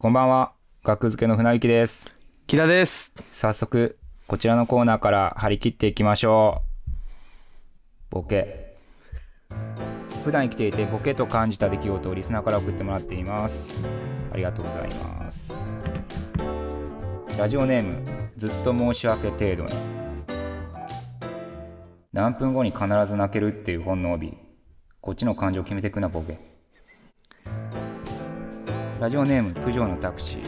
こんばんは。学付けの船引きです。木田です。早速、こちらのコーナーから張り切っていきましょう。ボケ。普段生きていてボケと感じた出来事をリスナーから送ってもらっています。ありがとうございます。ラジオネーム、ずっと申し訳程度に。何分後に必ず泣けるっていう本の帯。こっちの感情決めてくな、ボケ。ラジオネーム、プジョーのタクシー。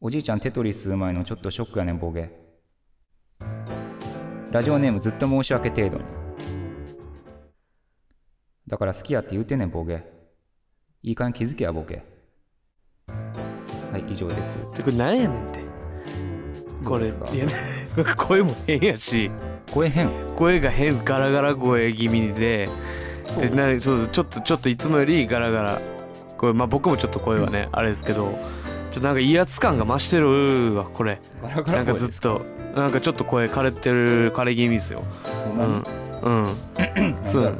おじいちゃんテトリスうまいのちょっとショックやねんボケ。ラジオネームずっと申し訳程度に。だから好きやって言うてんねんボケ。いい感気づけやボケ。はい以上です。これ何やねんって。これ、いや、声も変やし、声変？声が変、ガラガラ声気味で、でなそうちょっと、ちょっといつもよりガラガラ。これ、まあ僕もちょっと声はね、あれですけど、ちょっとなんか威圧感が増してるわ、これ。ガラガなんかずっと、なんかちょっと声枯れてる、枯れ気味ですよ。うん。うん。そう。だ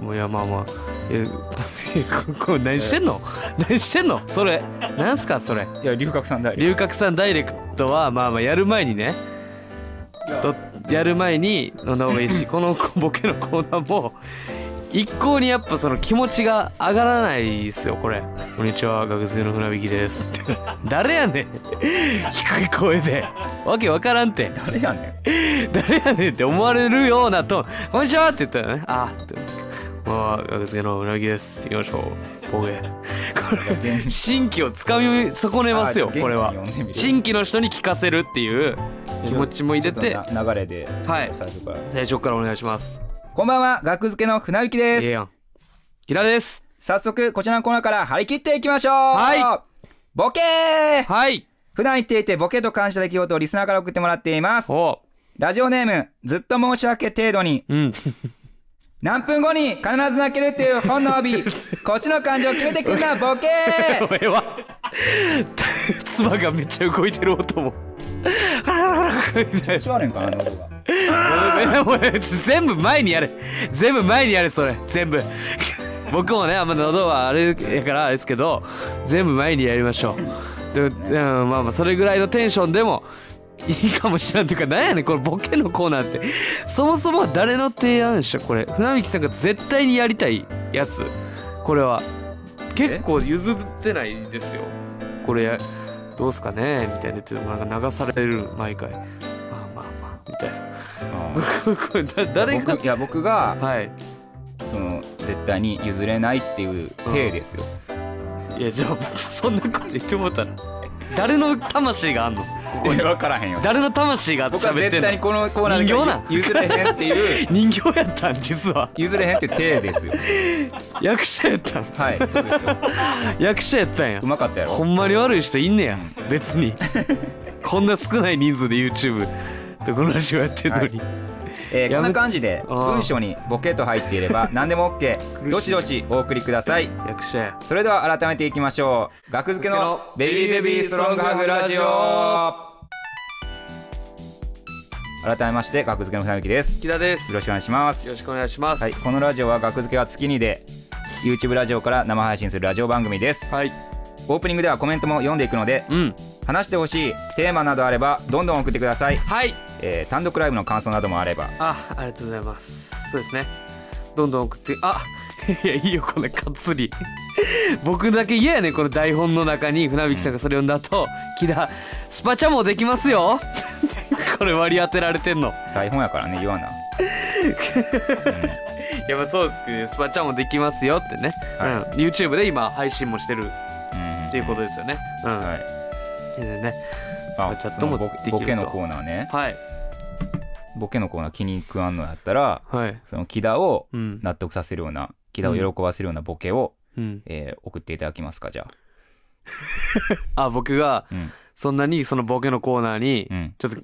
もういやまあまあ。いや ここ何してんの？何してんの？それ。なんすかそれ？いや龍角さんだ龍角散ダイレクトはまあまあやる前にね。とやる前に飲んだ方がいいし このボケのコーナーも一向にやっぱその気持ちが上がらないですよこれ「こんにちは学生の船引きです」誰やねん。低い声で。わけわからんって。誰やねん。誰やねんって思われるようなと「こんにちは」って言ったらね「あーって「まあ学生のうなぎです。行きましょう。ボケ」これ新規をつかみ損ねますよあこれは。新規の人に聞かせるっていう気持ちも入れて。流れではい。最初から。最初からお願いしますこんばんは学付けの船引きです。ええやん。キラです。早速こちらのコーナーから張り切っていきましょう。はボケー！はい。普段言っていてボケと感じた出来事をリスナーから送ってもらっています。おラジオネームずっと申し訳程度に。うん。何分後に必ず泣けるっていう本の帯。こっちの感情決めてくんなボケ お前は 妻がめっちゃ動いてる音も。カラカラカラカラみたいな調子悪いんかな喉が。おいおい全部前にやれ。全部前にやれそれ。全部。僕もねあんま喉はあれやからあれですけど全部前にやりましょう。で、うん、まあまあそれぐらいのテンションでもいいかもしれんというかなんやねんこれボケのコーナーって。そもそも誰の提案でしょこれ。船引さんが絶対にやりたいやつ。これは。結構譲ってないですよこれどうすかねみたいな言ってもなんか流される毎回。まあまあまあみたいな。誰が僕いや僕がはい。その絶対に譲れないっていう体ですよ、いやじゃあそんなこと言ってもうたら誰の魂があんの？ここに分からへんよ。誰の魂があって僕は絶喋ってんの？対にこのコーナーで人形なん譲れへんっていう。人形やったん実は。譲れへんっていう体ですよ。役者やったん？はいそうですよ。役者やったんや。うまかったやろ。ほんまに悪い人いんねや。別に。こんな少ない人数で YouTube でこのラジオやってんのに、えーこんな感じで文章にボケと入っていれば 何でも OK どしどしお送りください。役者や。それでは改めていきましょう。学付けのベビーベビーストロングハグラジオ。改めまして学付けの船引きです。木田です。よろしくお願いします。よろしくお願いします。はい、このラジオは学付けが月にで YouTube ラジオから生配信するラジオ番組です。はい。オープニングではコメントも読んでいくのでうん話してほしいテーマなどあればどんどん送ってください、はい。えー単独ライブの感想などもあれば。あありがとうございます。そうですね。どんどん送ってあいやいいよこれかっつり。僕だけ嫌やねこの台本の中に船引さんがそれ読んだ後「木田スパチャもできますよ」これ割り当てられてんの。台本やからね言わな、い やまあそうですけどスパチャもできますよってね、はい。うん。YouTube で今配信もしてるうんっていうことですよね。うん、はい、でね。ス パあチャットもできると。ボボケのコーナーね。はい。ボケのコーナー気に食わんのやったらはい。その木田をうん。納得させるような木田を喜ばせるようなボケを、うん。えー送っていただきますかじゃあ。僕があうん。そんなにそのボケのコーナーにうん。ちょっと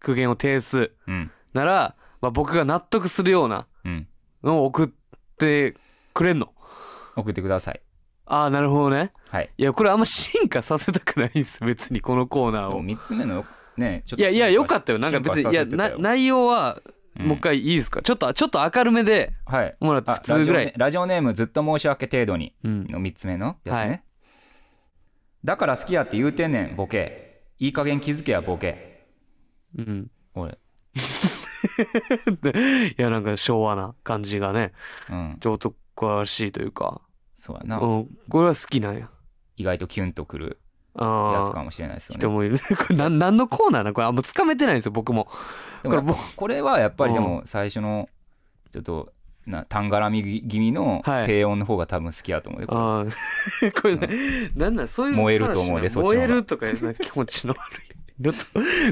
苦言を呈すうん。なら、まあ、僕が納得するようなうん。のを送ってくれんの。送ってくださいああなるほどね。はい。いやこれあんま進化させたくないんです別にこのコーナーを。3つ目のねちょっといやいやよかったよ。なんか別にいや内容はうん。もう一回いいですか？ちょっとちょっと明るめではい。もらってあ普通ぐらい。ラジオネラジオネームずっと申し訳程度にうん。の3つ目のやつね、はい。だから好きやって言うてんねんボケ。いい加減気づけやボケ。うん。俺。いやなんか昭和な感じがねうん。ちょっと詳しいというかそうやな、うん。これは好きなんや。意外とキュンとくるやつかもしれないですよね。人もいる。これなん何のコーナーなのこれあんまつかめてないんですよ僕も。でもこれもうこれはやっぱりでも最初のちょっとなたんがらみ気味のはい。低音の方が多分好きやと思うよ、これ。ああ これね、なんなんそういう燃えると思うで話。そっちの方が。燃えるとかいうな気持ちの悪い。のと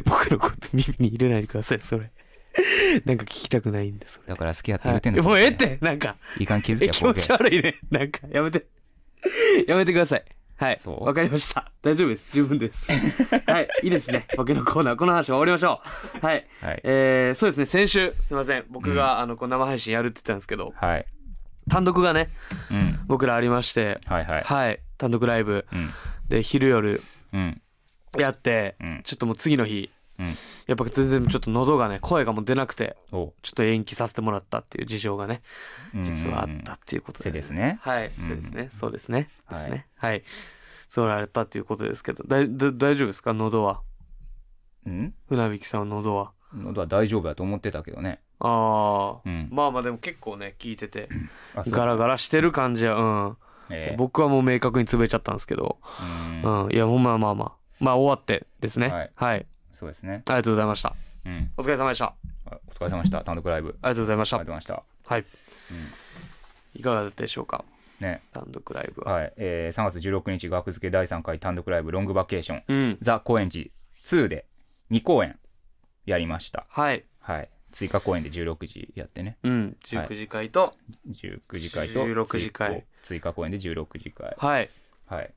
僕のこと耳に入れないでくださいそれ なんか聞きたくないんですだから好きやっては言うてんの、い、もうええって。なんか。いいかん気づけえ気持ち悪いね。なんかやめて。やめてください。はい。わかりました。大丈夫です。十分です。はい。いいですね。僕のコーナーこの話は終わりましょう。はい。はい。えー、そうですね。先週すいません。僕が、あのこう生配信やるって言ったんですけど。はい。単独がねうん。僕らありまして。はいはい。はい。単独ライブ。うん。で昼夜うん。やって、うん。ちょっともう次の日うんやっぱ全然ちょっと喉がね声がもう出なくてお。ちょっと延期させてもらったっていう事情がねうん。実はあったっていうことで、せですね。はい、うん。そうですね。そうですね。はいですね。はい。そうられたっていうことですけどだいだ大丈夫ですか？喉は。うん？船引さんの喉は。喉は大丈夫やと思ってたけどね。ああ、うん。まあまあでも結構ね聞いててガラガラしてる感じはうん、えー僕はもう明確に潰れちゃったんですけど。うん。うん、いやほんまあまあまあ。まあ終わってですね。はい。はい、そうですね。ありがとうございました。うん。お疲れ様でした。ああお疲れ様でした。単独ライブ。りがとうございました。ありがとうございましはい、いかがだったでしょうか？たね。単独ライブは、はい、えー、3月16日学付け第3回単独ライブロングバケーション。うん。ザ・高円寺2で2公演やりました。はい。はい。追加公演で16時やってね。うん。19時会と。19時会と16時会。追追加公演で16時会。はい。はい。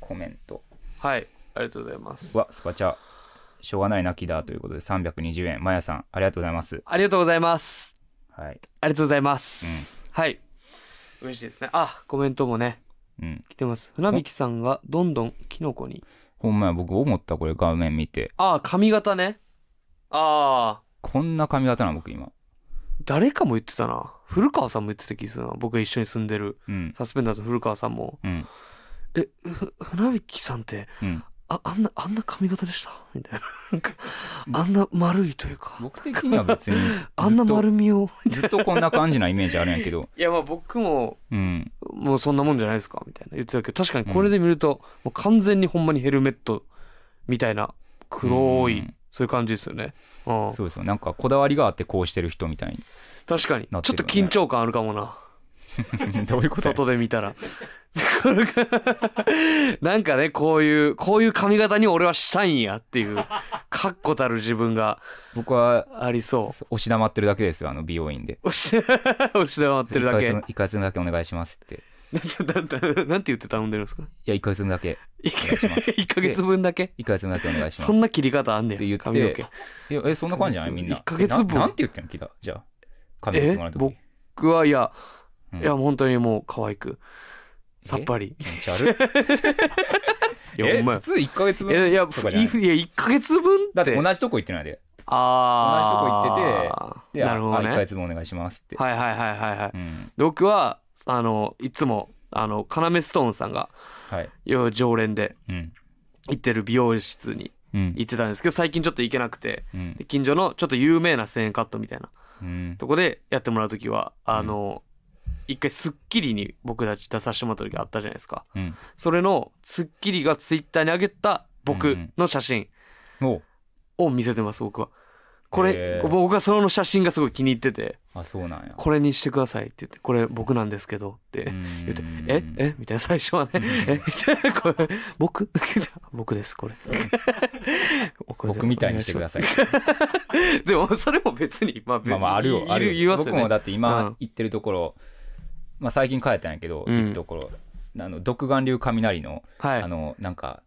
コメント。はい。ありがとうございます。はスパチャしょうがない泣きだということで320円まやさんありがとうございます。ありがとうございます。はい。ありがとうございます、うん。はい。嬉しいですね。あコメントもねうん。来てます。船引さんがどんどんキノコに。ほんまや僕思ったこれ画面見て。ああ髪型ね。ああこんな髪型なの僕今。誰かも言ってたな。古川さんも言ってた気がするな。僕が一緒に住んでる。うん。サスペンダーズの古川さんも。うん。えふ船引さんってうんああんなあんな髪型でしたみたいな。あんな丸いというか。僕的には別に あんな丸みを。ずっとこんな感じなイメージあるんやけど。いやまあ僕もうん。もうそんなもんじゃないですかみたいな言ってたけ。ど確かにこれで見ると、もう完全にほんまにヘルメットみたいな黒い、うん。そういう感じですよね、うん、そうですよ。なんかこだわりがあってこうしてる人みたい確かに、ちょっと緊張感あるかもな。に どういうことや。外で見たら なんかねこういうこういう髪型に俺はしたいんやっていう確固たる自分が僕はありそう。押し黙ってるだけですよあの美容院で。押し押し黙ってるだけ。1ヶ月分だけお願いしますって。なんて言って頼んでるんですか？いや1ヶ月分だけ。1ヶ月分だけ？1ヶ月分だけお願いします。そんな切り方あんねんって言って髪の毛。えそんな感じじゃない？みんな。一ヶ月分。えななんて言ってんの聞いたじゃあ髪切ってえもらう時。僕はいや、うん。いや本当にもう可愛くさっぱり。気持ち悪いえいやほんまや。普通1ヶ月分いやいやとかじゃない？いや1ヶ月分だって同じとこ行ってないで。あ同じとこ行ってであ1ヶなるほどね。月分お願いしますって。はいはいはいはいはい。うん。僕はあのいつもあのカナメストーンさんがはい常連でうん行ってる美容室にうん行ってたんですけど最近ちょっと行けなくて近所のちょっと有名な1000円カットみたいなうんとこでやってもらう時はあの、一回『スッキリ』に僕たち出させてもらった時あったじゃないですか。うん。それの『スッキリ』がツイッターに上げた僕の写真を見せてます僕は。これ僕はその写真がすごい気に入ってて。あそうなんや。これにしてくださいって言ってこれ僕なんですけどって言ってうんええ？みたいな最初はね。え？みたいなこれ僕？僕ですこれ。僕みたいにしてください。でもそれも別にまあまあまああるよあるよ。ね。僕もだってう今ん。行ってるところ、まあ最近帰ったんやけど、うん。行くところあの独眼流雷の、はい。あのなんか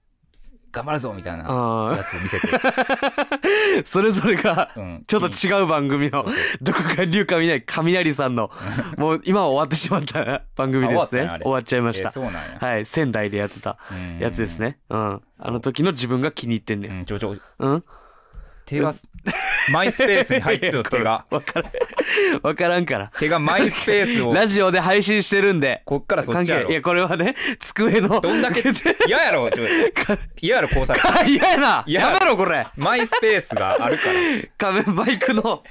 頑張るぞみたいなあやつ見せて、ー それぞれがうん、ちょっと違う番組のそうそうどこか流雷雷さんの もう今は終わってしまった 番組ですね。あ終わっちゃいました。えそうなんや、はい。仙台でやってたうん。やつですね。うん。あの時の自分が気に入ってんねうんんちょちょうん？手がマイスペースに入ってる手が。わからん わからんから。手がマイスペースを。ラジオで配信してるんで。こっからそっちやろ。い。やこれはね机の。どんだけ 嫌やろちょ嫌やろこうされてあ嫌やな。嫌ややめろこれ。マイスペースがあるから。仮面バイクの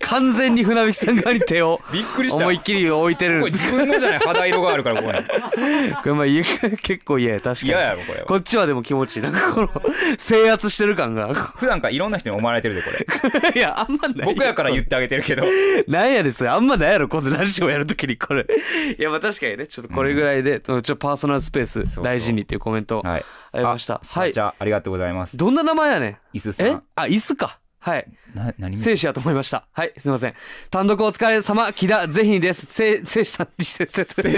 完全に船引さん側に手を。びっくりした。思いっきり置いてる。これ自分のじゃない肌色があるからここに。これまあ家結構嫌や確かに。嫌やろこれは。こっちはでも気持ちいい。なんかこの制圧してる感が。普段からいろんな人に思われてるでこれ。いやあんまない。僕やから言ってあげてるけど なんやですよあんまないやろこのラジオやるときにこれ。いやまあ確かにねちょっとこれぐらいで、ちょっとパーソナルスペース大事にっていうコメントはい。ありました。あはいじゃあありがとうございます。どんな名前やねん？イスさえ？んあ椅子かはい。な何生死やと思いました。はいすいません。単独お疲れ様木田ぜひです。せ生死さん生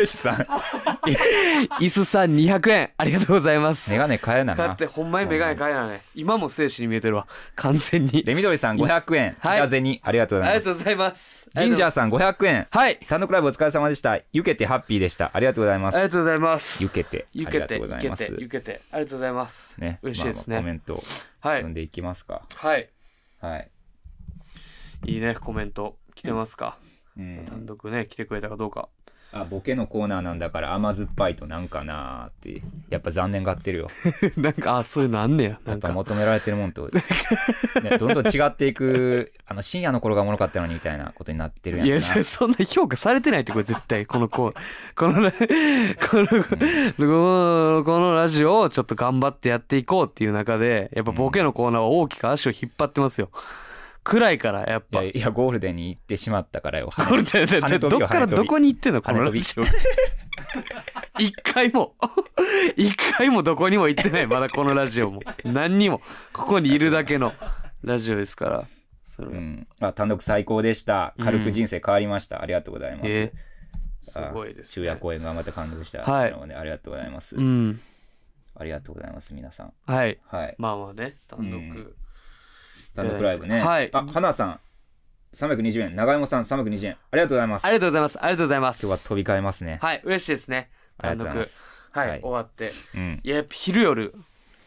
死さん。椅子さん200円。ありがとうございます。メガネ変えな。買っなてほんまにメガネ買えなね。今も生死に見えてるわ。完全に。レミドリさん500円。はい。じゃゼニありがとうございます。ありがとうございます。ジンジャーさん500円。はい。単独ライブお疲れ様でした。ゆけてハッピーでした。ありがとうございます。ありがとうございます。ゆけて。あゆけてりがとうございゆけます。てゆけて。ありがとうございます。ね。嬉しいですね、まあまあコメント読んでいきますか。はいはい。いいねコメント。来てますか、うん。単独ね来てくれたかどうかあボケのコーナーなんだから甘酸っぱいとなんかなーってやっぱ残念がってるよ。なんかあそういうのあんねや。やっなんか。ぱ求められてるもんと、ね、どんどん違っていくあの深夜の頃がおもろかったのにみたいなことになってるやんな。いやそそんな評価されてないってこれ絶対。この子このね このこのこのラジオをちょっと頑張ってやっていこうっていう中でやっぱボケのコーナーは大きく足を引っ張ってますよ暗いからやっぱ。いやいやゴールデンに行ってしまったからよ。これって跳ね飛びよどっからどこに行ってんの？この跳ね飛びラジオ。一回も 一回もどこにも行ってない。まだこのラジオも。何にも。ここにいるだけのラジオですから。それは。うん、あ単独最高でした。軽く人生変わりました、ありがとうございます、えすごいです、昼夜公演頑張って感動したはいので、ありがとうございます、うん。ありがとうございます皆さん。はい。はい。まあまあね単独、うん単独ライブね、はい。あ花さん320円。長山さん320円。ありがとうございます。ありがとうございます。ありがとうございます。今日は飛び交えますね、はい。嬉しいですね。あり単独がとうございます。はい、はい。終わって。うん。いややっぱ昼夜。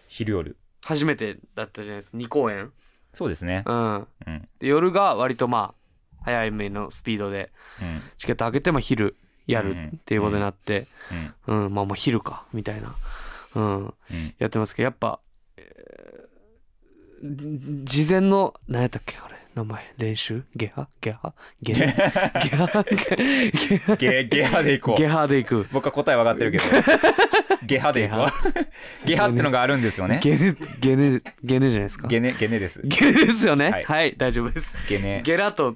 昼夜。初めてだったじゃないですか。2公演。そうですね。うん。うん。で夜が割とまあ早いめのスピードでうん。チケット開けてまあ昼やるっていうことになってうん。うん、まあもう昼かみたいな。うん。うん。やってますけどやっぱ、え事前の何やったっけあれ名前。練習？ゲハ？ゲハ？ゲゲハ？ゲハ？ゲゲハで行こう。ゲハで行く。僕は答え分かってるけどゲハで行こう。ゲハ ってのがあるんですよね。ゲネゲネゲネじゃないですか？ゲネゲネです。ゲネですよね？ははいい、大丈夫です。ゲネゲラと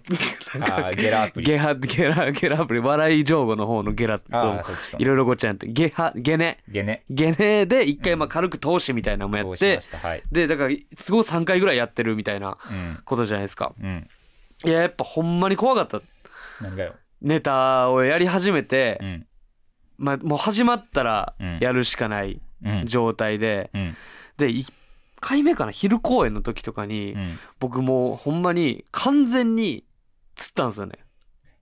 ゲラアプリ。ゲハゲラゲラアプリ。笑い上手の方のゲラあと。いろいろごっちゃになって。ゲハゲネゲネゲネで一回まあ軽く通しみたいなのもやってでだから都合3回ぐらいやってるみたいなうん。ことじゃないですか。うん。いややっぱほんまに怖かった。何がよ。ネタをやり始めて、うんまあ、もう始まったらうん。やるしかないうん。状態で、うん。で1回目かな昼公演の時とかに、うん。僕もうほんまに完全に釣ったんですよね。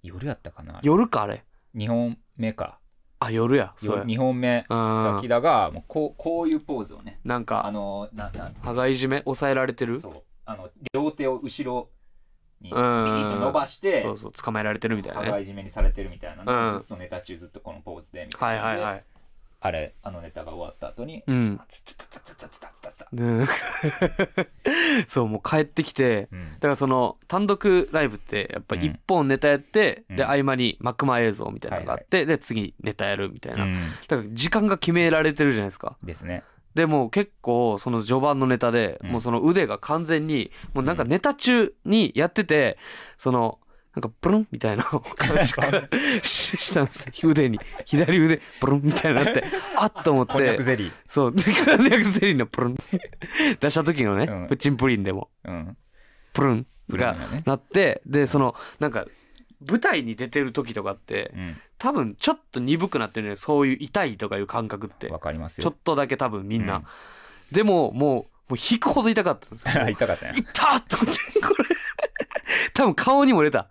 夜やったかな夜かあれ。2本目か。あ夜やそうや。2本目うん。木田がもうこうこういうポーズをね。あなんかのなな羽がいじめ抑えられてる？そう。あの両手を後ろにピうん。ーッと伸ばしてそうそう捕まえられてるみたいなね。いじめにされてるみたいなうん。ずっとネタ中ずっとこのポーズでみたはいいなはいはいあれあのネタが終わった後にうん。ツツツツツツツツツツねそうもう帰ってきてうんだからその単独ライブってやっぱうん一本ネタやって、うんで合間に幕間映像みたいなのがあって、で次ネタやるみたいな、うんだから時間が決められてるじゃないですかですねでも結構その序盤のネタで、うん。もうその腕が完全にもうなんかネタ中にやっててそのなんかブルンみたいな感じがししたんです腕に。左腕ブルンみたいになってあっと思っこんにゃてくゼリー。そう。でこんにゃくゼリーのプルン。出した時のね、うん。プッチンプリンでも。うん。プルンがなってでそのなんか舞台に出てる時とかってうん。多分ちょっと鈍くなってるね。そういう痛いとかいう感覚って。わかりますちょよっとだけ多分みんな、うん。でももうもう引くほど痛かったんですよ。痛かったね。痛っと思って。これ。多分顔にも出た。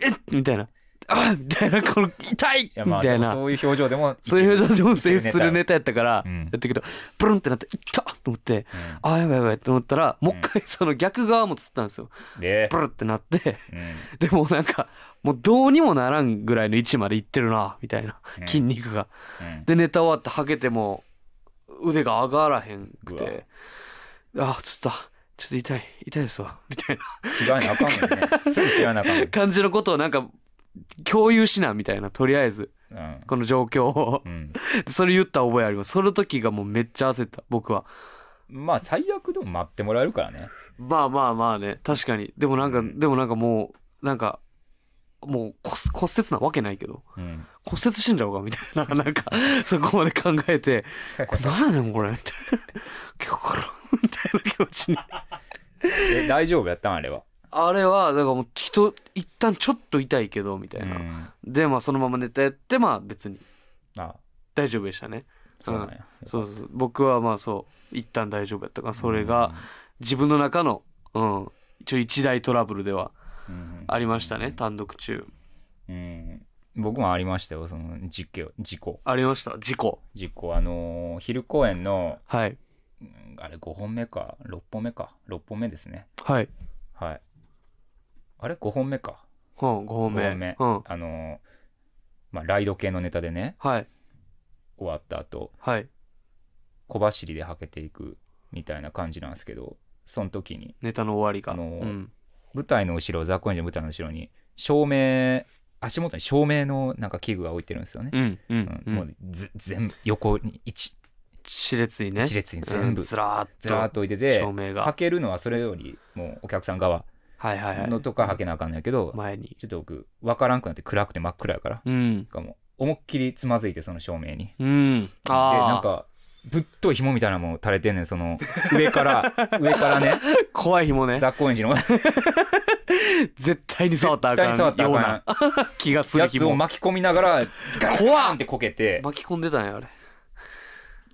えっ！みたいな。あみたいな。この痛い！みたいな。そういう表情でもそういう表情でも制するネタやったからうん。やったけどブルンってなって「いった!」と思って。うん。あやばいやばいと思ったらもう一回その逆側もつったんですよ。でブルってなって。うん。でもなんかもうどうにもならんぐらいの位置までいってるなみたいな。うん。筋肉が。うん。でネタ終わってはけても腕が上がらへんくて。あちょっとちょっと痛い。痛いですわ。みたいな。着替えなあかんのね。すぐ着替えなあかんの感じのことをなんか共有しなみたいな。とりあえず。うん。この状況を。うん。それ言った覚えあります。その時がもうめっちゃ焦った僕は。まあ最悪でも待ってもらえるからね。まあまあまあね。確かに。でもなんか、うん。でもなんかもうなんかもう骨骨折なわけないけどうん。骨折してんじゃろうかみたいな なんかそこまで考えて これ何やねんこれみたいな。今日からみたいな気持ちに。え大丈夫やったんあれは？あれはだからもう人一旦ちょっと痛いけどみたいな、うん。でまあそのままネタやってまあ別に。あ。大丈夫でしたね。そうなんや。そうそう僕はまあそう一旦大丈夫やったからそれが自分の中のうん。一応一大トラブルではうんありましたね単独中。うん。僕もありましたよその事故事故。ありました？事故。事故あのー昼公演のはい。うんあれ5本目か6本目か。6本目ですね。はい。はい。あれ5本目か。うん5本目。5本目。うん。あのーまあライド系のネタでね。はい。終わった後。はい。小走りではけていくみたいな感じなんですけどその時に。ネタの終わりが。あのーうん舞台の後ろザ・コエンジの舞台の後ろに照明足元に照明のなんか器具が置いてるんですよね、うんううんん、うん、もうず全部横に一熾烈にね。一列に全部うんずらーっとずらーっと置いてて照明が。はけるのはそれよりもうお客さん側はいはいはい。のとかはけなあかんのやけど、前に。ちょっと僕分からんくなって暗くて真っ暗やからうん。かもう思いっきりつまずいてその照明に。うん。でなんかぶっとい紐みたいなのも垂れてんねんその上から 上からね。怖い紐ね。ザ・コエンジの。絶対に触ったら絶対に触あかん。ようったらあかな 気がすんやつを巻き込みながらガラーンってこけて。巻き込んでたんやあれ。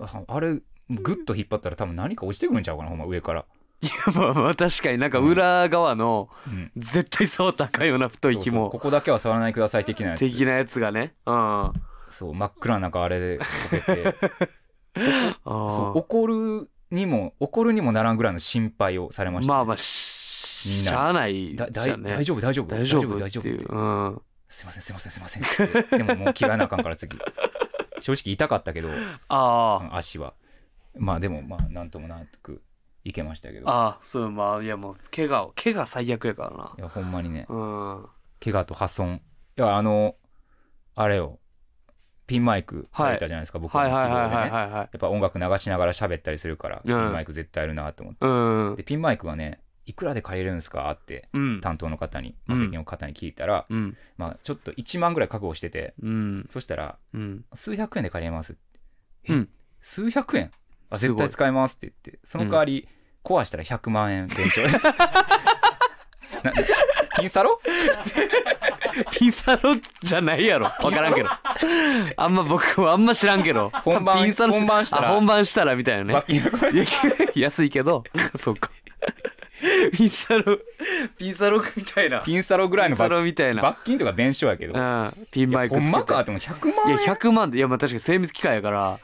ああれグッと引っ張ったら多分何か落ちてくるんちゃうかなほんま上から、いやまあまあ確かになんか裏側のうん。絶対触ったらあかんような太いそうそう紐ここだけは触らないでください的なやつ。的なやつがね。うん。あそう真っ暗な中あれでこけて そうあ怒るにも怒るにもならんぐらいの心配をされました、まあまあしみんな。しゃあないだだね大丈夫大丈夫？大丈夫大丈夫っていう。うん。すいませんすいませんすいません。でももう着替えなあかんから次。正直痛かったけどあうん足は。まあでもまあなんともなくいけましたけど。あああそうまあいやもう怪我を怪我最悪やからな。いやほんまにね。うん。怪我と破損。いやあのあれよピンマイクはい。たじゃないですか、僕のやっぱ音楽流しながら喋ったりするから、ん。ピンマイク絶対あるなと思って。うん。でピンマイクはねいくらで借りれるんですかってうん。担当の方に、うんマセキの方に聞いたら、うん。まあ、ちょっと1万ぐらい覚悟しててうん。そしたらうん。数百円で借りれますうん。数百円？あ絶対使えますって言ってその代わり壊したら100万円弁償です。な ピンサロ？ピンサロじゃないやろ。分からんけど。あんま僕もあんま知らんけど。本番ピンサロ本番したら。あ本番したらみたいなね。安いけど。そうか。ピンサロピンサロみたいな。ピンサロぐらいのピンサ罰ロみたいな。罰金とか弁償やけどうん。ピンマイクほんつけて。まかっても100万い円や100万で。いやまあ確かに精密機械やから。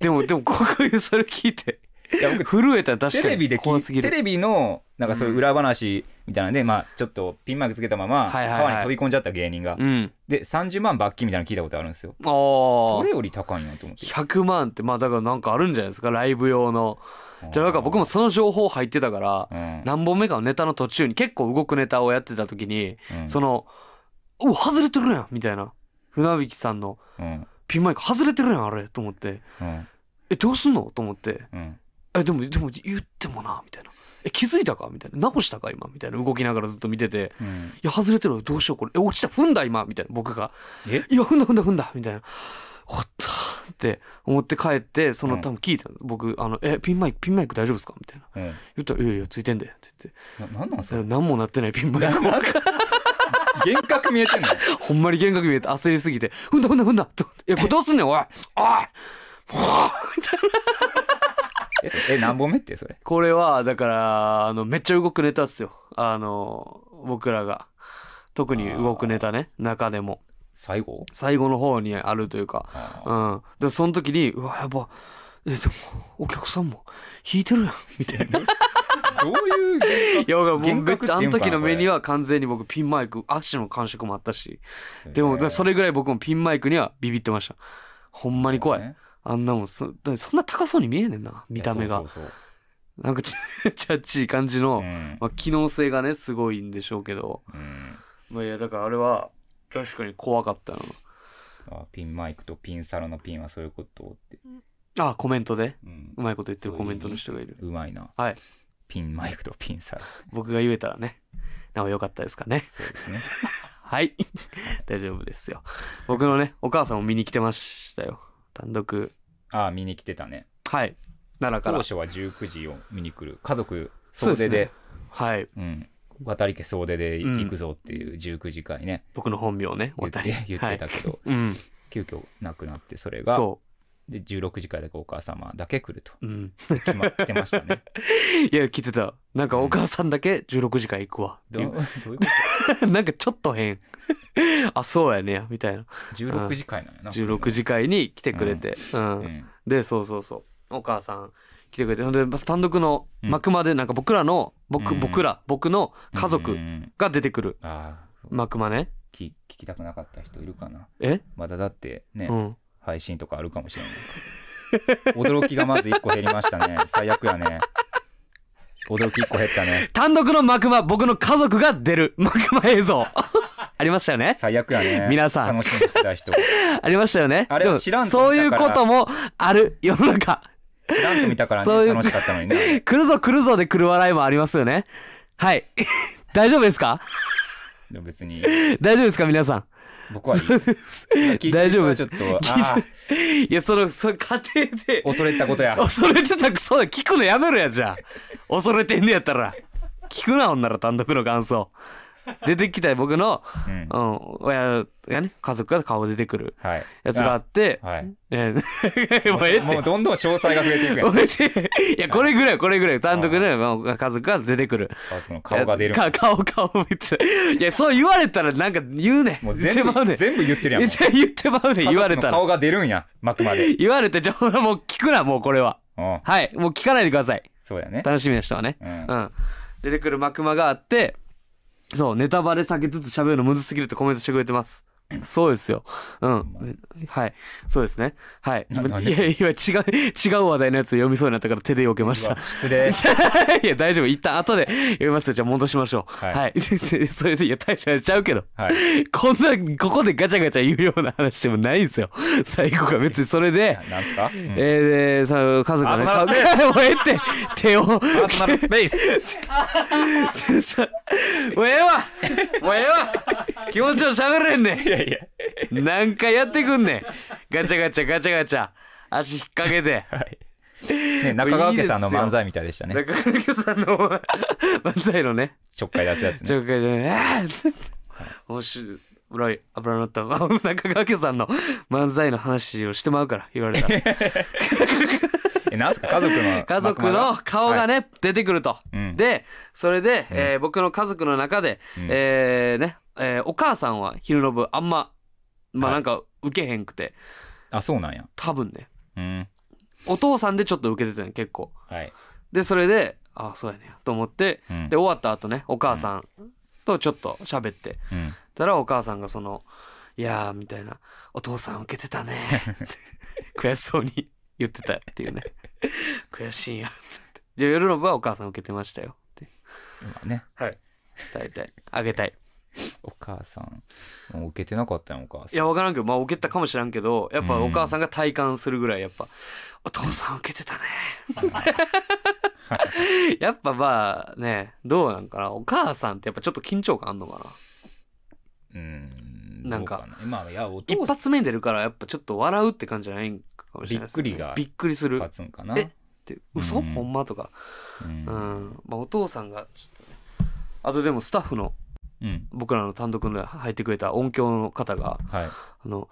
でもでもここでそれ聞いていや僕震えたら確かにテレビで聞怖すぎテレビのなんかそういう裏話みたいなんで、まあちょっとピンマイクつけたままはいはいはい。川に飛び込んじゃった芸人が、うん。で30万罰金みたいなの聞いたことあるんですよ。ああそれより高いなと思って。100万ってまあだからなんかあるんじゃないですか？ライブ用の。じゃあだから僕もその情報入ってたからうん。何本目かのネタの途中に結構動くネタをやってた時にうん。その「うわ外れてるやん」みたいな。船引さんのうん。ピンマイク外れてるやんあれ。と思って。うん「えどうすんの?」と思って。うん「えでもでも言ってもな」みたいな「え気づいたか?」みたいな「直したか？今」みたいな。動きながらずっと見てて。うん「いや外れてるどうしようこれ。え落ちた踏んだ今」みたいな。僕が。え「いや踏んだ踏んだ踏んだ」みたいな「おった」って思って帰ってそのうん。多分聞いたの。僕あの「えピンマイクピンマイク大丈夫ですか?」みたいな。うん。言ったら「いやいやついてんで」って言って。ななんなんそれ？何もなってないピンマイク幻覚見えてんの？ほんまに幻覚見えて焦りすぎて「踏んだ踏んだ踏んだ」って「いやこれどうすんねんおい。おいもうえそれえ何本目ってそれ？これはだからあのめっちゃ動くネタっすよ。あの僕らが。特に動くネタね中でも。最後？最後の方にあるというか。あうーん。でその時にうわやば。えでもお客さんも弾いてるやん。みたいなどういういや、もあの時の目には完全に僕ピンマイク、足の感触もあったし。でも、それれぐらい僕もピンマイクにはビビってました。ほんまに怖い。あんなもんそ、そんな高そうに見えねんな、見た目がそう。そうなんかち、チャッチい感じの、そううんまあ、機能性がね、すごいんでしょうけど。うんまあ、いや、だからあれは、確かに怖かったあピンマイクとピンサロのピンはそういうことって、な。あ、コメントで、うんうまいこと言ってるコメントの人がいる。うまいなはい。ピンマイクとピンサロ僕が言えたらね、なお良かったですかね。そうですね はい。大丈夫ですよ。僕のね、お母さんも見に来てましたよ。単独。ああ見に来てたねはい。奈良から。当初は19時を見に来る家族そうですね総出ではい。うん渡り家総出で行くぞっていう19時会ね、僕の本名ね、言って渡り。言ってたけど、はい。うん。急遽なくなってそれがそで16時会だけお母様だけ来るとう。うん。決まってましたね いや、来てた。なんかお母さんだけ16時間行くわ。どどういうこ なんかちょっと変。あ、そうやねや、みたいな。と16時会なんやな16時会に来てくれて。うん。うんで、そうそうそう。お母さん来てくれて。ほんで、ま単独の幕まで、なんか僕らの、僕、うん僕ら、僕の家うん族うんうんが出てくる幕間ね。聞聞きたくなかった人いるかな？え？まだだってね、うん。配信とかあるかもしれない驚きがまず1個減りましたね最悪やね驚き1個減ったね単独の幕間、僕の家族が出る幕間映像。ありましたよね。最悪やね皆さん楽しみにしてた人ありましたよね。あれをでも知らんとそういうこともある世の中。知らんと見たからそういうね楽しかったのにね来るぞ来るぞで来る笑いもありますよね。はい。大丈夫ですか？別に大丈夫ですか？皆さん。僕はいい 聞いてる人はちょっとああ いや、その、その家庭で、恐れてたことや恐れてたくそうだ、聞くのやめろや、じゃあ。恐れてんねやったら。聞くな、ほんなら単独の感想。出てきた僕の、うんうん、親がね、家族が顔出てくるはいやつがあって、あはいえー もうええってもうどんどん詳細が増えていくやんいや、これぐらい、これぐらい、単独で、まあ家族が出てくる。顔が出るか顔、顔見て。いや、そう言われたらなんか言うねん。もう言って全。部全部言ってるやん言ってまうねん、言われたら顔。が出るんや幕まで 言われて、じゃあ、もう聞くな、もうこれは。うんはい、もう聞かないでください。そうやね楽しみな人はね。うんうん。出てくる幕間があって、そう、ネタバレ避けつつ喋るのむずすぎるってコメントしてくれてます。そうですよ。うん。はい。そうですね。はい。いや、今違う、違う話題のやつ読みそうになったから手で避けました。失礼 いや、大丈夫。一旦後で読みますよ。じゃあ戻しましょう。はいはい。それで、いや、大したちゃうけど。はいこんな、ここでガチャガチャ言うような話でもないんですよ。最後が別にそれで、なんすか、うんえー、で、さ、家族がね、もうええって、手を、パーソナルスペース さもうええわもうええわ気持ちを喋れんねんいやいや。何回やってくんねん。ガチャガチャガチャガチャ。足引っ掛けて。はい。ね中川家さんの漫才みたいでしたね。中川さんの漫才のね。ちょっかい出すやつね。ちょっかいでねあー面白い油い油乗った。あ 中川家さんの漫才の話をしてまうから言われたら。えなんすか？家族の家族の顔がね、出てくると。うん。で、それで、えー僕の家族の中で、うん。えーね、えーお母さんは昼の部あんま、まあはないんか受けへんくて、あそうなんや多分ね、うんお父さんでちょっと受けてたんよ結構。はいで、それで、あそうやねと思って、うんで、終わった後ね、お母さんとちょっと喋って、うんたらお母さんがその、いやー、みたいな、お父さん受けてたねって 悔しそうに言ってたっていうね。悔しいんやって。で、夜の部はお母さん受けてましたよってまあねはい。伝えたい。あげたい。お母さんもう受けてなかったんお母さんいや、わからんけど、まあ受けたかもしらんけど、やっぱうんお母さんが体感するぐらい、やっぱ、お父さん受けてたね。やっぱまあね、どうなんかな。お母さんってやっぱちょっと緊張感あんのかな。うんなんかまあいやお一発目出るからやっぱちょっと笑うって感じじゃないんかもしれないね。びっくりがびっくりする。っ勝つんかなえ？て、嘘、うんほんま？とか。うんうん。まあお父さんが、ちょっとね。あとでもスタッフの、うん。僕らの単独で入ってくれた音響の方が、はい。あの、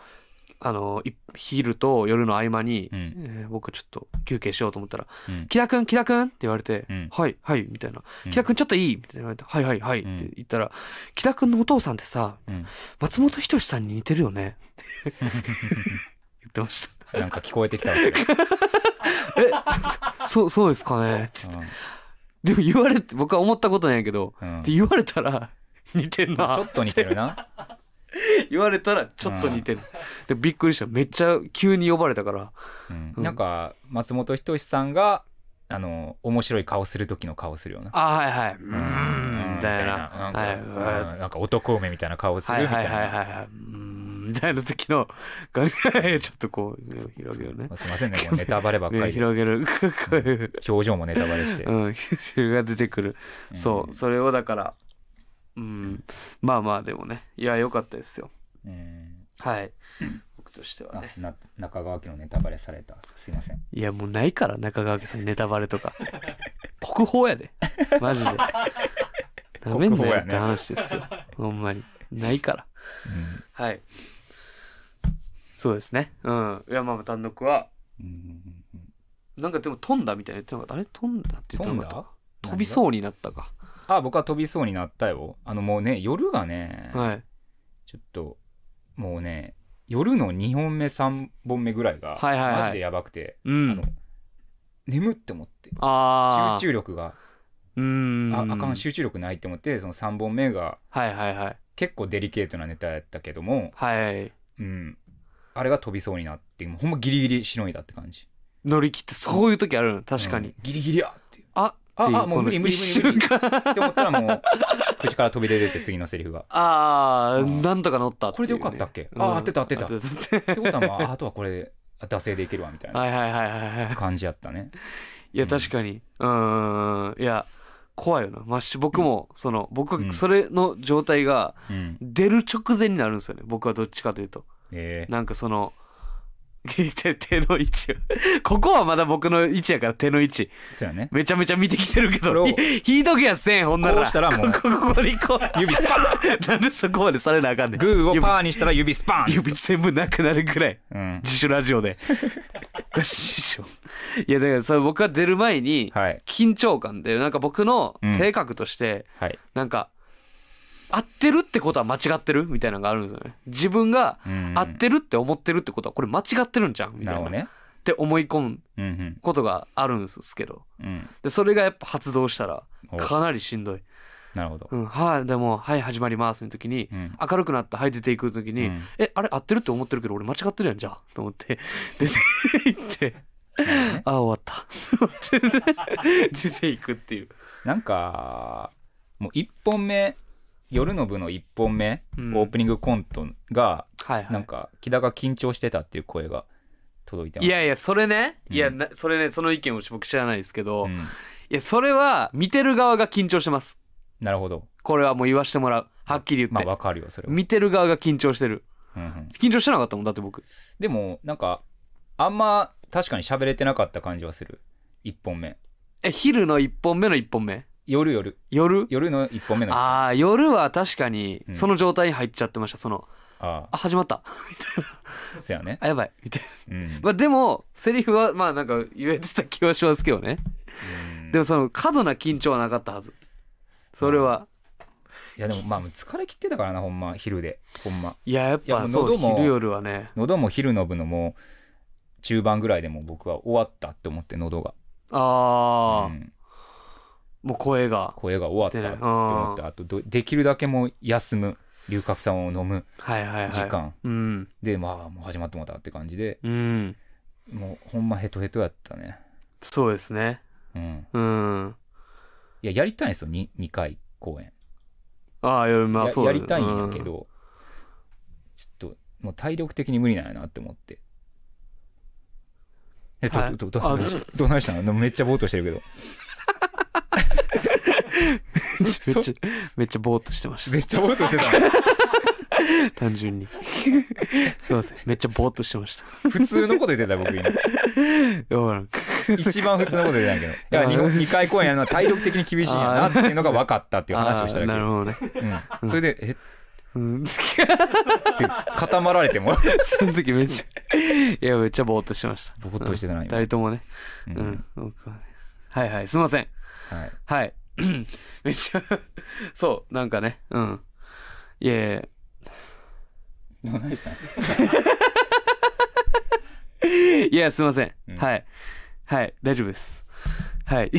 あの、い昼と夜の合間に、うん。えー僕ちょっと休憩しようと思ったらうん「木田くん木田くん」って言われてうん「はいはい」みたいな「うん木田くんちょっといい?」みたいな言われて「はいはいはい」って言ったら「木田くんのお父さんってさうん。松本人志さんに似てるよね」っ て言ってました。なんか聞こえてきたわけで「え そうそうですかね」ってでも言われて僕は思ったことないけどって言われたら似てんな。ちょっと似てるな。言われたらちょっと似てる。でびっくりした。めっちゃ急に呼ばれたから。うん。うん。なんか松本人志さんがあの面白い顔する時の顔するよな。あはいはい。うんみたいな。な。んか男梅みたいな顔するみたいな。はいはいみたいな時のちょっとこう広げるね。すいませんねネタバレばっかりで。広げる。表情もネタバレして。うん が出てくる。そうそれをだからうん。まあまあでもね。いや良かったですよ。うんはい。僕としてはあねな中川家のネタバレされた。すいません。いやもうないから中川家さんにネタバレとか。国宝やで。マジで。なめんなよって話ですよ、ほんまに。ないから。うん。はい。そうですね。うん。いやまあ単独は。うんうんなんかでも飛んだみたいな言ってなか。ったあれ？飛んだって言ってなんかった飛びそうになったかあ僕は飛びそうになったよ。あのもうね夜がねはい。ちょっともうね夜の2本目3本目ぐらいがはいはいはい。マジでやばくて、うん。あの眠って思って集中力がうーん。ああかん集中力ないって思ってその3本目がはいはいはい。結構デリケートなネタやったけども、はい。うん、あれが飛びそうになってもうほんまギリギリしのいだって感じ。乗り切ってそういう時あるの確かに、うん。ギリギリやって。あああもう無理無理無理。って思ったらもう口から飛び出てて次のセリフが。あうんー。なんとか乗ったこれでよかったっけ？うん。あ合ってた合ってた。合ってことはまああとはこれで惰性でいけるわみたいな。はいはいはいはいはい感じやったね。いや確かに。うーん。いや怖いよな。まし僕もその僕それの状態がうん。出る直前になるんですよね。僕はどっちかというと。えなんかその手手の位置を。ここはまだ僕の位置やから手の位置。ー、そうやね。めちゃめちゃ見てきてるけど引いとけやせんほんなら。こうしたらもうここここにこう。指スパーン。なんでそこまでされなあかんねん。グーをパーにしたら指スパーン指全部なくなるぐらい。うん。自主ラジオで。いやだからそれ僕が出る前にはい。緊張感でなんか僕の性格としてはい。なんか合ってるってことは間違ってるみたいなのがあるんですよね。自分がうん。合ってるって思ってるってことはこれ間違ってるんじゃん？みたいな。なねって思い込むことがあるんですけど。うん。でそれがやっぱ発動したらおかなりしんどい。なるほど「うん、はいでもはい始まります」の時にうん。明るくなったはい出ていく時に「うん。えあれ合ってるって思ってるけど俺間違ってるやんじゃあ」と思って。出て行って。ね。ああ終わった。出ていくっていう。なんかもう1本目夜の部の1本目、うん。オープニングコントがはいはい。なんか木田が緊張してたっていう声が届いてます。いやいやそれね。うん。いやなそれねその意見を僕知らないですけど、いうん、やそれは見てる側が緊張してます。なるほど。これはもう言わしてもらう。はっきり言って、まあわかるよそれは、見てる側が緊張してる。うんうん。緊張してなかったもんだって僕。でもなんかあんま確かに喋れてなかった感じはする。1本目。え昼の1本目の1本目夜夜。夜？夜の1本目のあああ夜は確かにうん。その状態に入っちゃってましたそのああ始まった。そやね。あやばい。みたいな。うん、まあでもセリフはまあなんか言えてた気はしますけどね。うん。でもその過度な緊張はなかったはず。それは。いやでもまあ疲れ切ってたからなほんま。昼で。ほんま。いややっぱそう喉も昼夜はね。喉も昼の部のもう中盤ぐらいでもう僕は終わったって思って喉が、ああ、うんもう声が。声が終わったって思ったあとどできるだけもう休む。龍角散を飲むはいはいはい。時間、うん。でまあもう始まってもうたって感じで。うん。もうほんまヘトヘトやったね。そうですね。うん。うん。いややりたいんですよ。2, 2回公演。ああ夜まあやそうだね。やりたいんやけど、ちょっともう体力的に無理なんやなって思って。えど、はい。どどどどないしたのめっちゃぼーっとしてるけど めっちゃめっちゃぼーっとしてましめっちゃぼーっとしてた。単純に。すいませんめっちゃぼーっとしてました。普通のこと言ってた僕今。一番普通のこと言ってたけど。だから 2, 二回公演やるのは体力的に厳しいんやなっていうのが分かったっていう話をしただけなるほどね。うん、それでえ？うん。って固まられても。その時めっちゃいやめっちゃぼーっとしてました。ぼーっとしてたな二人ともね。ううんん、僕はね。はいはい。すいません。はい。はい めっちゃそうなんかねうん。いやいや何したのいやすいません、うん。はい。はい大丈夫です。はい。い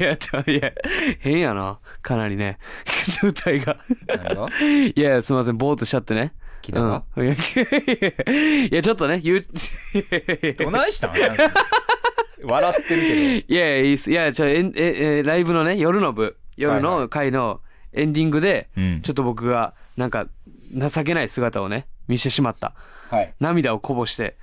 やいや変やな。かなりね。状態が？いやすいません。ぼーっとしちゃってね木田がうん、いやちょっとね言う どないしたん？笑ってるけいやいやいやちょえんええライブのね夜の部。夜はいはの回のエンディングで、どうん。ちょっと僕がなんか情けない姿をね見せてしまった。はい。涙をこぼして、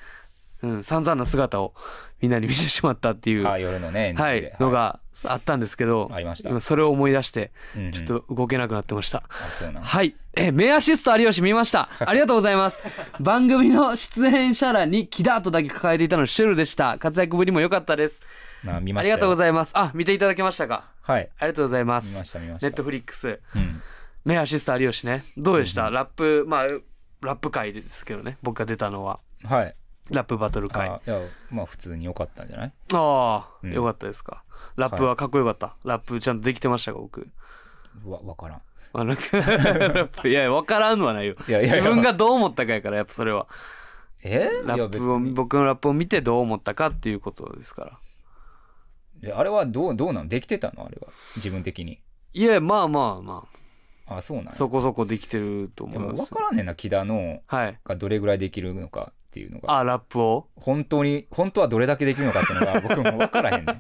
うん、散々な姿をみんなに見せてしまったっていう、あ夜のねはいのがあったんですけど、ありました今それを思い出してうんうんちょっと動けなくなってました、あそうなんはい。え、名アシスト有吉見ました。ありがとうございます。番組の出演者欄にキダーとだけ抱えていたのシュルでした。活躍ぶりも良かったです。な見ましたありがとうごいざいます。あ、見ていただけましたか？はいありがとうございま。見ますした見ましたネットフリックス。うん名アシスト有吉ね。どうでした、ラップ、まあ、ラップ会ですけどね。僕が出たのは。はいラップバトル会。ああいやまあ普通に良かったんじゃない？あー、うん。よかったですか？ラップはかっこよかった？ラップちゃんとできてましたか、僕。わ分からん。あなんかラップ いや、わからんのはないよ。いやいやいや自分がどう思ったかやから、やっぱそれは。え？ラップを別に。僕のラップを見てどう思ったかっていうことですから。いやあれはどうどうなん？できてたの？あれは。自分的に。いやまあまあまあ。そうなんや。あそこそこできてるといやもう分思いますからんねんな木田のはい。がどれぐらいできるのかっていうのが。あラップを？本当に本当はどれだけできるのかっていうのが 僕も分からへんねん。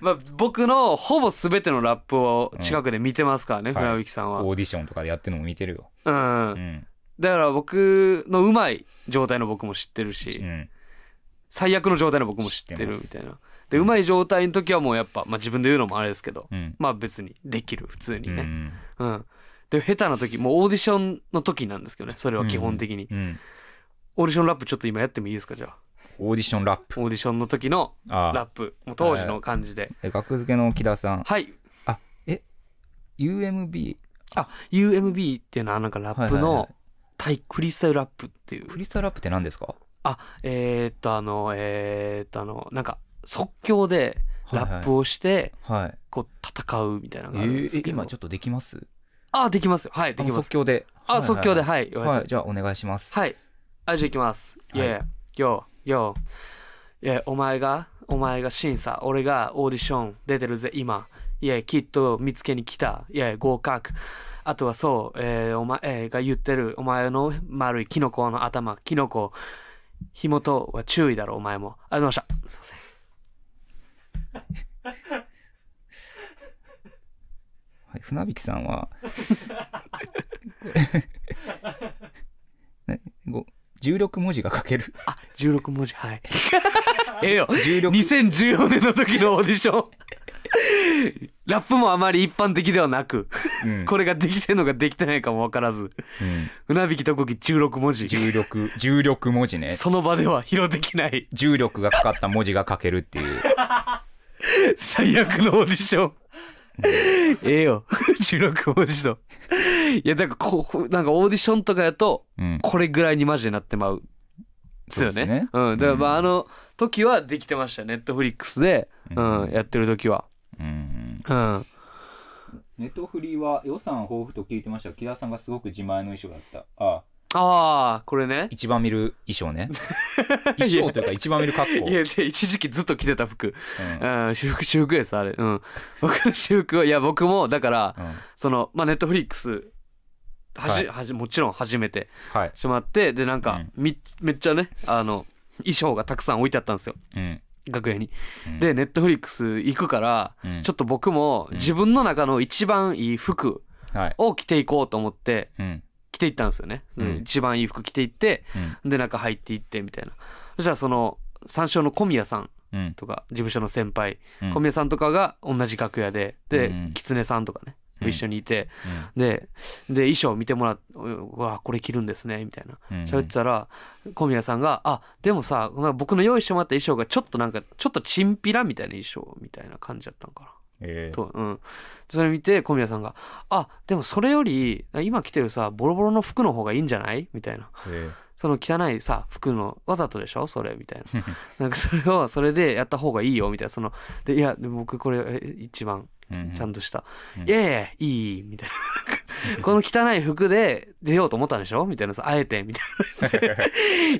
まあ僕のほぼ全てのラップを近くで見てますからね、うん。船引さんは、オーディションとかでやってるのも見てるよ。うん、うん。だから僕のうまい状態の僕も知ってるし、うん。最悪の状態の僕も知ってるみたいな。でうまい状態の時はもうやっぱ、まあ、自分で言うのもあれですけど、うん。まあ別にできる普通にね。うんうん、で下手な時もうオーディションの時なんですけどねそれは基本的に、うんオーディションラップちょっと今やってもいいですかじゃあ？オーディションラップ。オーディションの時のあラップもう当時の感じで。えガクヅケの木田さん。はい。あえ？UMB あ UMB っていうのはなんかラップのはいはいはい。タイフリースタイルラップっていう。フリースタイルラップって何ですか？あえー、っとあのえー、っとあのなんか即興でラップををしてはい。こう戦うみたいなのえがあるんですーえけど、今ちょっとできます？あできますよ。はいできあます。即興で。あ即興でははい。言われて。いはいじゃあお願いします。はい。あ、じゃあ行きます。いはいやいや、よ、よ。いや、お前が、お前が審査、俺がオーディション出てるぜ、今。いや、きっと見つけに来た。いや、合格。あとはそう、えーお前、えーが言ってる、お前の丸いキノコの頭、キノコ、火元は注意だろ、お前も。ありがとうございました？すいません。はい船引さんは ねご16文字が書けるあ、16文字、はい。ええよ。16 2014年の時のオーディション。ラップもあまり一般的ではなく、うんこれができてんのかできてないかも分からず、うん船引き特技16文字。重力重力文字ねその場では披露できない重力がかかった文字が書けるっていう 最悪のオーディション。ええよ。16文字と。いや、だからこう、なんかオーディションとかやと、うんこれぐらいにマジでなってまう。ですよね。そうねうん。だからまあ、うんあの時はできてましたよ。ネットフリックスで、うん、うんやってる時は。うんうん。ネットフリーは予算豊富と聞いてましたが木田さんがすごく自前の衣装だったあああ、これね。一番見る衣装ね。衣装というか一番見る格好。いや、一時期ずっと着てた服。うん。うん、私服、私服です、あれ。うん。僕の私服は、いや、僕も、だから、うん。その、まあ、ネットフリックス、はじ、はい。はじ、もちろん初めてはい。してもらって、で、なんか、うん。み、めっちゃね、あの、衣装がたくさん置いてあったんですよ。うん。楽屋に。うん。で、ネットフリックス行くから、うん。ちょっと僕もうん。自分の中の一番いい服はい。を着ていこうと思って、うん着ていったんですよね。うん。一番いい服着ていって、うん。で、中入っていって、みたいな。そしたら、その、三章の小宮さんうん。とか、事務所の先輩、うん。小宮さんとかが同じ楽屋で、で、うん狐さんとかね、うん。一緒にいて、うん。で、で、衣装見てもらって、うわ、これ着るんですね、みたいな。うん喋ってたら、小宮さんが、あ、でもさ、僕の用意してもらった衣装がちょっとなんか、ちょっとチンピラみたいな衣装みたいな感じだったのかえーと、うん。それ見て小宮さんが「あでもそれより今着てるさボロボロの服の方がいいんじゃない?」みたいな。えその汚いさ服のわざとでしょ？それみたいな。なんかそれをそれでやった方がいいよみたいな。そのでいやで僕これえ一番ちゃんとした、うん。いやいやいいみたいな。この汚い服で出ようと思ったんでしょ？みたいなさあえてみたいな。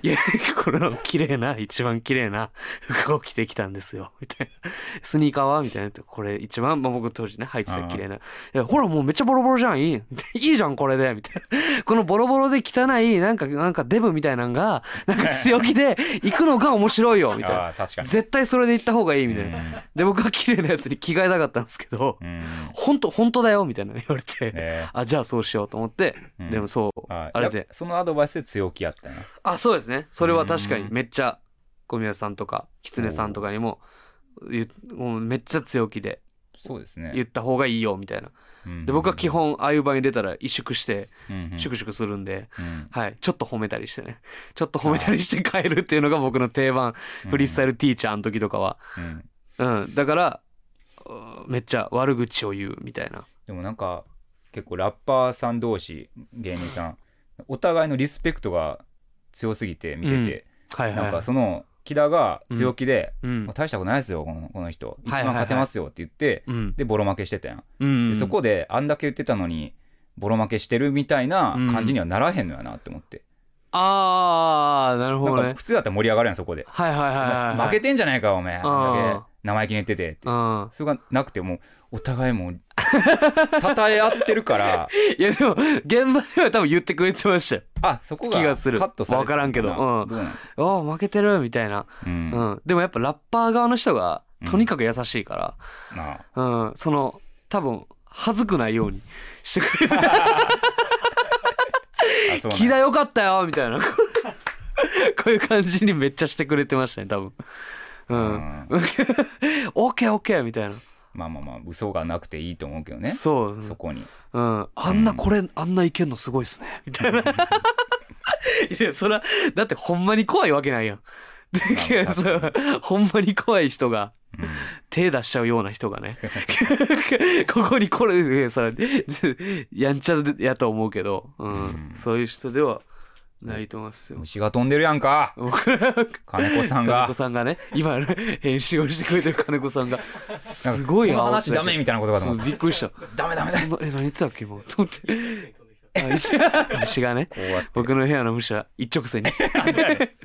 いやこの綺麗な一番綺麗な服を着てきたんですよ。みたいな。スニーカーは？みたいな。これ一番、まあ、僕当時ね履いてた綺麗な。いやほらもうめっちゃボロボロじゃん。いいいいじゃんこれで。みたいな。このボロボロで汚いなんかなんかデブみたいなのがなんか強気で行くのが面白いよ。みたいな。絶対それで行った方がいいみたいな。で僕は綺麗なやつに着替えたかったんですけど本当本当だよみたいな言われて、ね。あじゃあそうしようと思って、うん。でもそう。ああれで。そのアドバイスで強気やったな。あそうですね。それは確かに。うん。めっちゃ小宮さんとか狐さんとかにももうめっちゃ強気でそうですね。言った方がいいよみたいな。うん。で僕は基本ああいう場に出たら萎縮してうんうん。シュクシュクするんで、うん。はい。ちょっと褒めたりしてね。ちょっと褒めたりして帰るっていうのが僕の定番フリースタイルティーチャーの時とかは。うん。うん。だからうんめっちゃ悪口を言うみたいな。でもなんか結構ラッパーさん同士芸人さんお互いのリスペクトが強すぎて見てて、なんはいはい。はいかその木田が強気で、うん。大したことないですよこのこの人。一番はいはい。はい勝てますよって言って、うん。でボロ負けしてたやん、うんでそこであんだけ言ってたのにボロ負けしてるみたいな感じにはならへんのやなって思って、ああなるほどね。普通だったら盛り上がるやんそこで、はいはいはいはいはい。負けてんじゃないかお前うん。あんだけ生意気に言っててって。うん。それがなくてもうお互いもう称え合ってるから。いやでも現場では多分言ってくれてましたよ。あそこが気がする。カットされてわからんけど。うんどうなん？ああ負けてるみたいな、ううん。んでもやっぱラッパー側の人がとにかく優しいかなあ。ら、うん。その多分恥ずくないように してくれてあそうなん気だよかったよみたいな。こういう感じにめっちゃしてくれてましたね多分。ううん。んオッケーオッケーみたいなまあまあまあ嘘がなくていいと思うけどね。そう。そこに。うん、あんなこれ、あんないけんのすごいっすね。みたいな。いやそらだってほんまに怖いわけないやん。ほんまに怖い人がうん。手出しちゃうような人がね。ここにこれでさやんちゃやと思うけど、うん。うん。そういう人ではないと思いますよ。虫が飛んでるやんか。僕金子さん金が子さんがね今編集をしてくれてる金子さんが。すごいその話ダメみたいなことかと思った。びっくりした。ダメダメだ。そのえ何言ってたっけもう。と思って。あ虫虫がね。僕の部屋の虫は一直線に。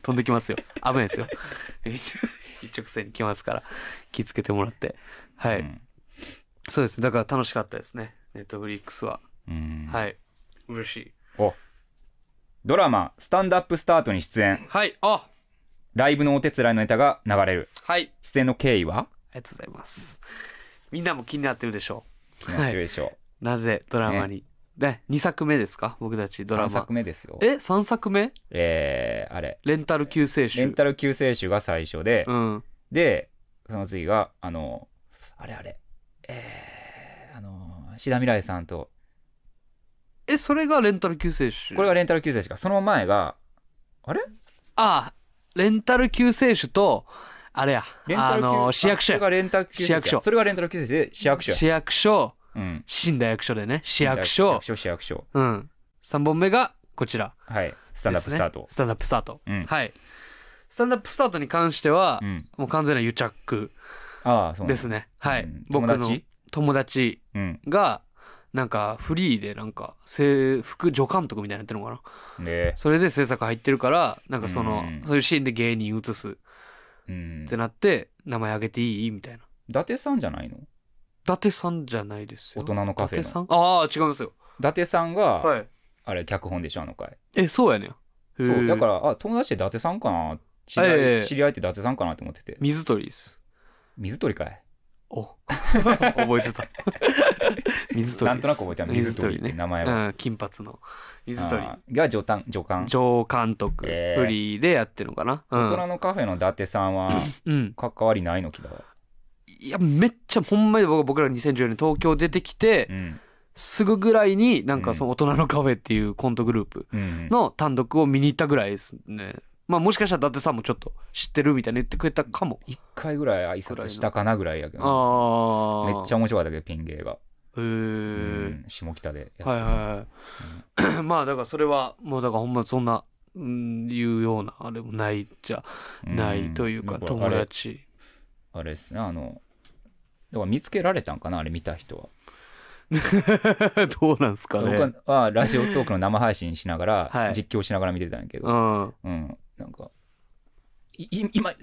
飛んできますよ。危ないですよ。一一直線に来ますから。気をつけてもらって。はい、うん。そうです。だから楽しかったですね。ネットフリックスは、うん。はい。嬉しい。おドラマ「スタンドアップスタート」に出演。はいあライブのお手伝いのネタが流れる。はい。出演の経緯は？ありがとうございます。みんなも気になってるでしょ？う気になってるでしょう。なぜドラマに、ね。2作目ですか？僕たちう、ドラマ。3作目ですよ。え三3作目？えー、あれ。レンタル救世主。レンタル救世主が最初で、うん。でその次があのあれあれ。えー、あの志田未来さんとえそれがレンタル救世主？これがレンタル救世主か。その前があれ？あレンタル救世主とあれや。あレンタル救の市役所それがレンタル救世主市役所。それがレンタル救世主で市役所や。市役所。うん。死んだ役所でね。市市役所。役所市役所。うん。3本目がこちら。はい。スタンダップスタート、スタンダップスタート、うん。はい。スタンダップスタートに関しては、うん。もう完全な癒着ああそうなんだ。ですね。はい、うん。僕の友達？がなんかフリーでなんか制服助監督みたいなのやってるのかな？でそれで制作入ってるからなんかその、うん。そういうシーンで芸人映すうん。ってなって名前あげていいみたいな。伊達さんじゃないの？伊達さんじゃないですよ。大人のカフェの。伊達さん？ああ違いますよ。伊達さんが、はい。あれ脚本でしょあの回。えそうやねん。そう。だからあ友達で伊達さんかな？知り合い,、ええ。知り合いって伊達さんかなって思ってて。水鳥です。水鳥かいお。覚えてた。水鳥なんとなく覚えてた水鳥って名前は。うん、金髪の。水鳥。が助監助監。上監督、えー。フリーでやってるのかな。うん。大人のカフェの伊達さんはうん、関わりないの木田は？いやめっちゃほんまに僕僕ら2014年東京出てきて、うん。すぐぐらいになんかその大人のカフェっていうコントグループうん。の単独を見に行ったぐらいですねまあもしかしたら伊達さんもちょっと知ってるみたいな言ってくれたかも。一回ぐらい挨拶したかなぐらいやけど、ああめっちゃ面白かったけどピン芸が、へえうん下北でやってはいはいはい。まあだからそれはもうだからほんまそんなうんいうようなあれもないじゃないというかんだら友達。あれあれですねあのだから見つけられたんかなあれ見た人は。どうなんすかね。僕はラジオトークの生配信しながら、はい。実況しながら見てたんやけど、うん。うん、なんか、いい今、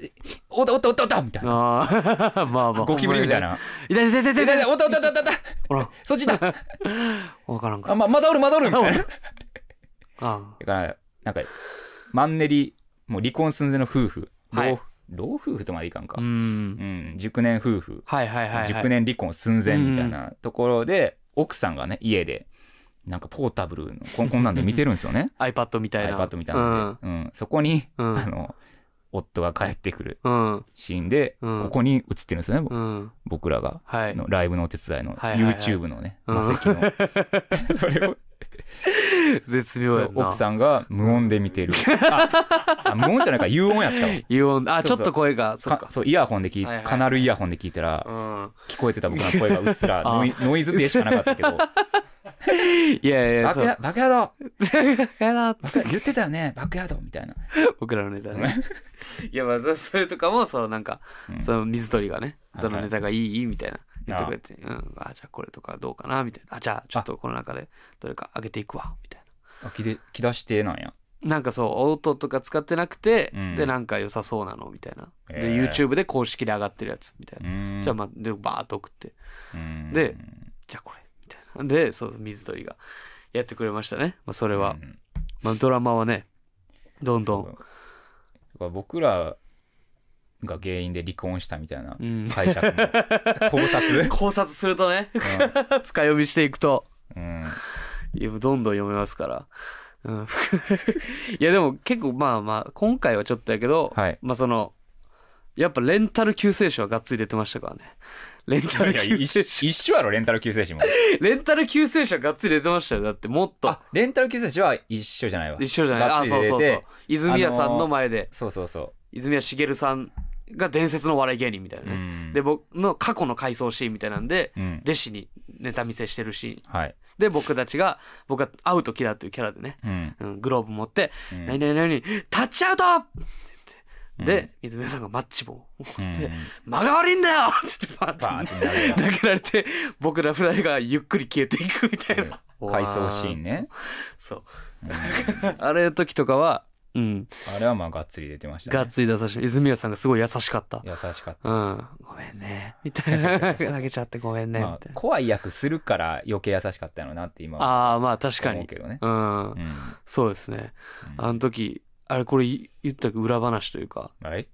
おったおったおったおったみたいな。ああ まあまあ。ゴキブリみたいな。い痛い痛い痛い痛い。たおったおったおったおった。ほら。そっちだ。わからんかあ、ま、まだおるまだおるみたいな。だあから、なんか、マンネリ、もう離婚寸前の夫婦。はい。老老夫婦とまでいかんか。う。ん。うん、熟年夫婦。はいはいはいはい。熟年離婚寸前みたいなところで、奥さんがね、家で、なんかポータブルのこんこんなんで見てるんですよね。iPad みたいな。iPad みたいなので。うん、そこに、うん。あの、夫が帰ってくるうん。うんシーンで、うん。ここに映ってるんですよね、うん。僕らが。はい。のライブのお手伝いのはいはいはい。YouTube のね、うん。魔石の。それを。絶妙や奥さんが無音で見てる。あ、あ無音じゃないか、有音やったわ。言おんあちょっと声がそう、イヤホンで聞いて、はいはいはい。カナルイヤホンで聞いたら、うん。聞こえてた僕の声がうっすらあノイノイズでしかなかったけど、いやいやバックヤバックヤードバックヤ言ってたよね、バックヤードみたいな。僕らのネタね。いやまあそれとかもそうなんか、うん。その水鳥がねはいどのネタがいいみたいな言ってくれて、うん、あじゃあこれとかどうかなみたいな。あじゃあちょっとこの中でどれか上げていくわみたいあ、きで、き出してなんや。ななんかそう音とか使ってなくて、うん。でなんか良さそうなのみたいな。で、へー YouTube で公式で上がってるやつみたいな、うん。じゃあまあでバーッと送って。うん。でじゃあこれ でそう水鳥がやってくれましたね、まあ、それは、うんまあ、ドラマはねどんどん。僕らが原因で離婚したみたいなうん。解釈。の 考察？考察するとね 深読みしていくと。うん。どんどん読めますから。うん、いやでも結構まあまあ今回はちょっとやけど、はい。まあそのやっぱレンタル救世主はがっつり出てましたからね。レンタル救世一主一緒やろレンタル救世主も。レンタル救世主はがっつり出てましたよ。だってもっと。あレンタル救世主は一緒じゃないわ。一緒じゃない。あそうそうそう。泉谷さんの前で、そうそうそ泉谷しげるさんが伝説の笑い芸人みたいなう、うね、ん、で僕の過去の回想シーンみたいなんでうん、弟子にネタ見せしてるシーン。はい、で僕たちが僕が会う時だっていうキャラでね、うん。うん、グローブ持ってうん。何々何タッチアウトで、水目さんがマッチ棒。を持うん。って、間が悪いんだよ！って言ってパバーンって投げられて、僕ら二人がゆっくり消えていくみたいな。回想シーンね。ね、そう。うん。あれの時とかは、うん、あれはまあがっつり出てましたね。がっつり出させて、泉谷さんがすごい優しかった。優しかっうん、ごめんね、みたいな。投げちゃってごめんた、ね。怖い役するから余計優しかったのなって今はああ、まあ確かに。思うけどね。うん。う、ん。そうですね。うん。あの時、あれこれ言言った裏話というか、はい、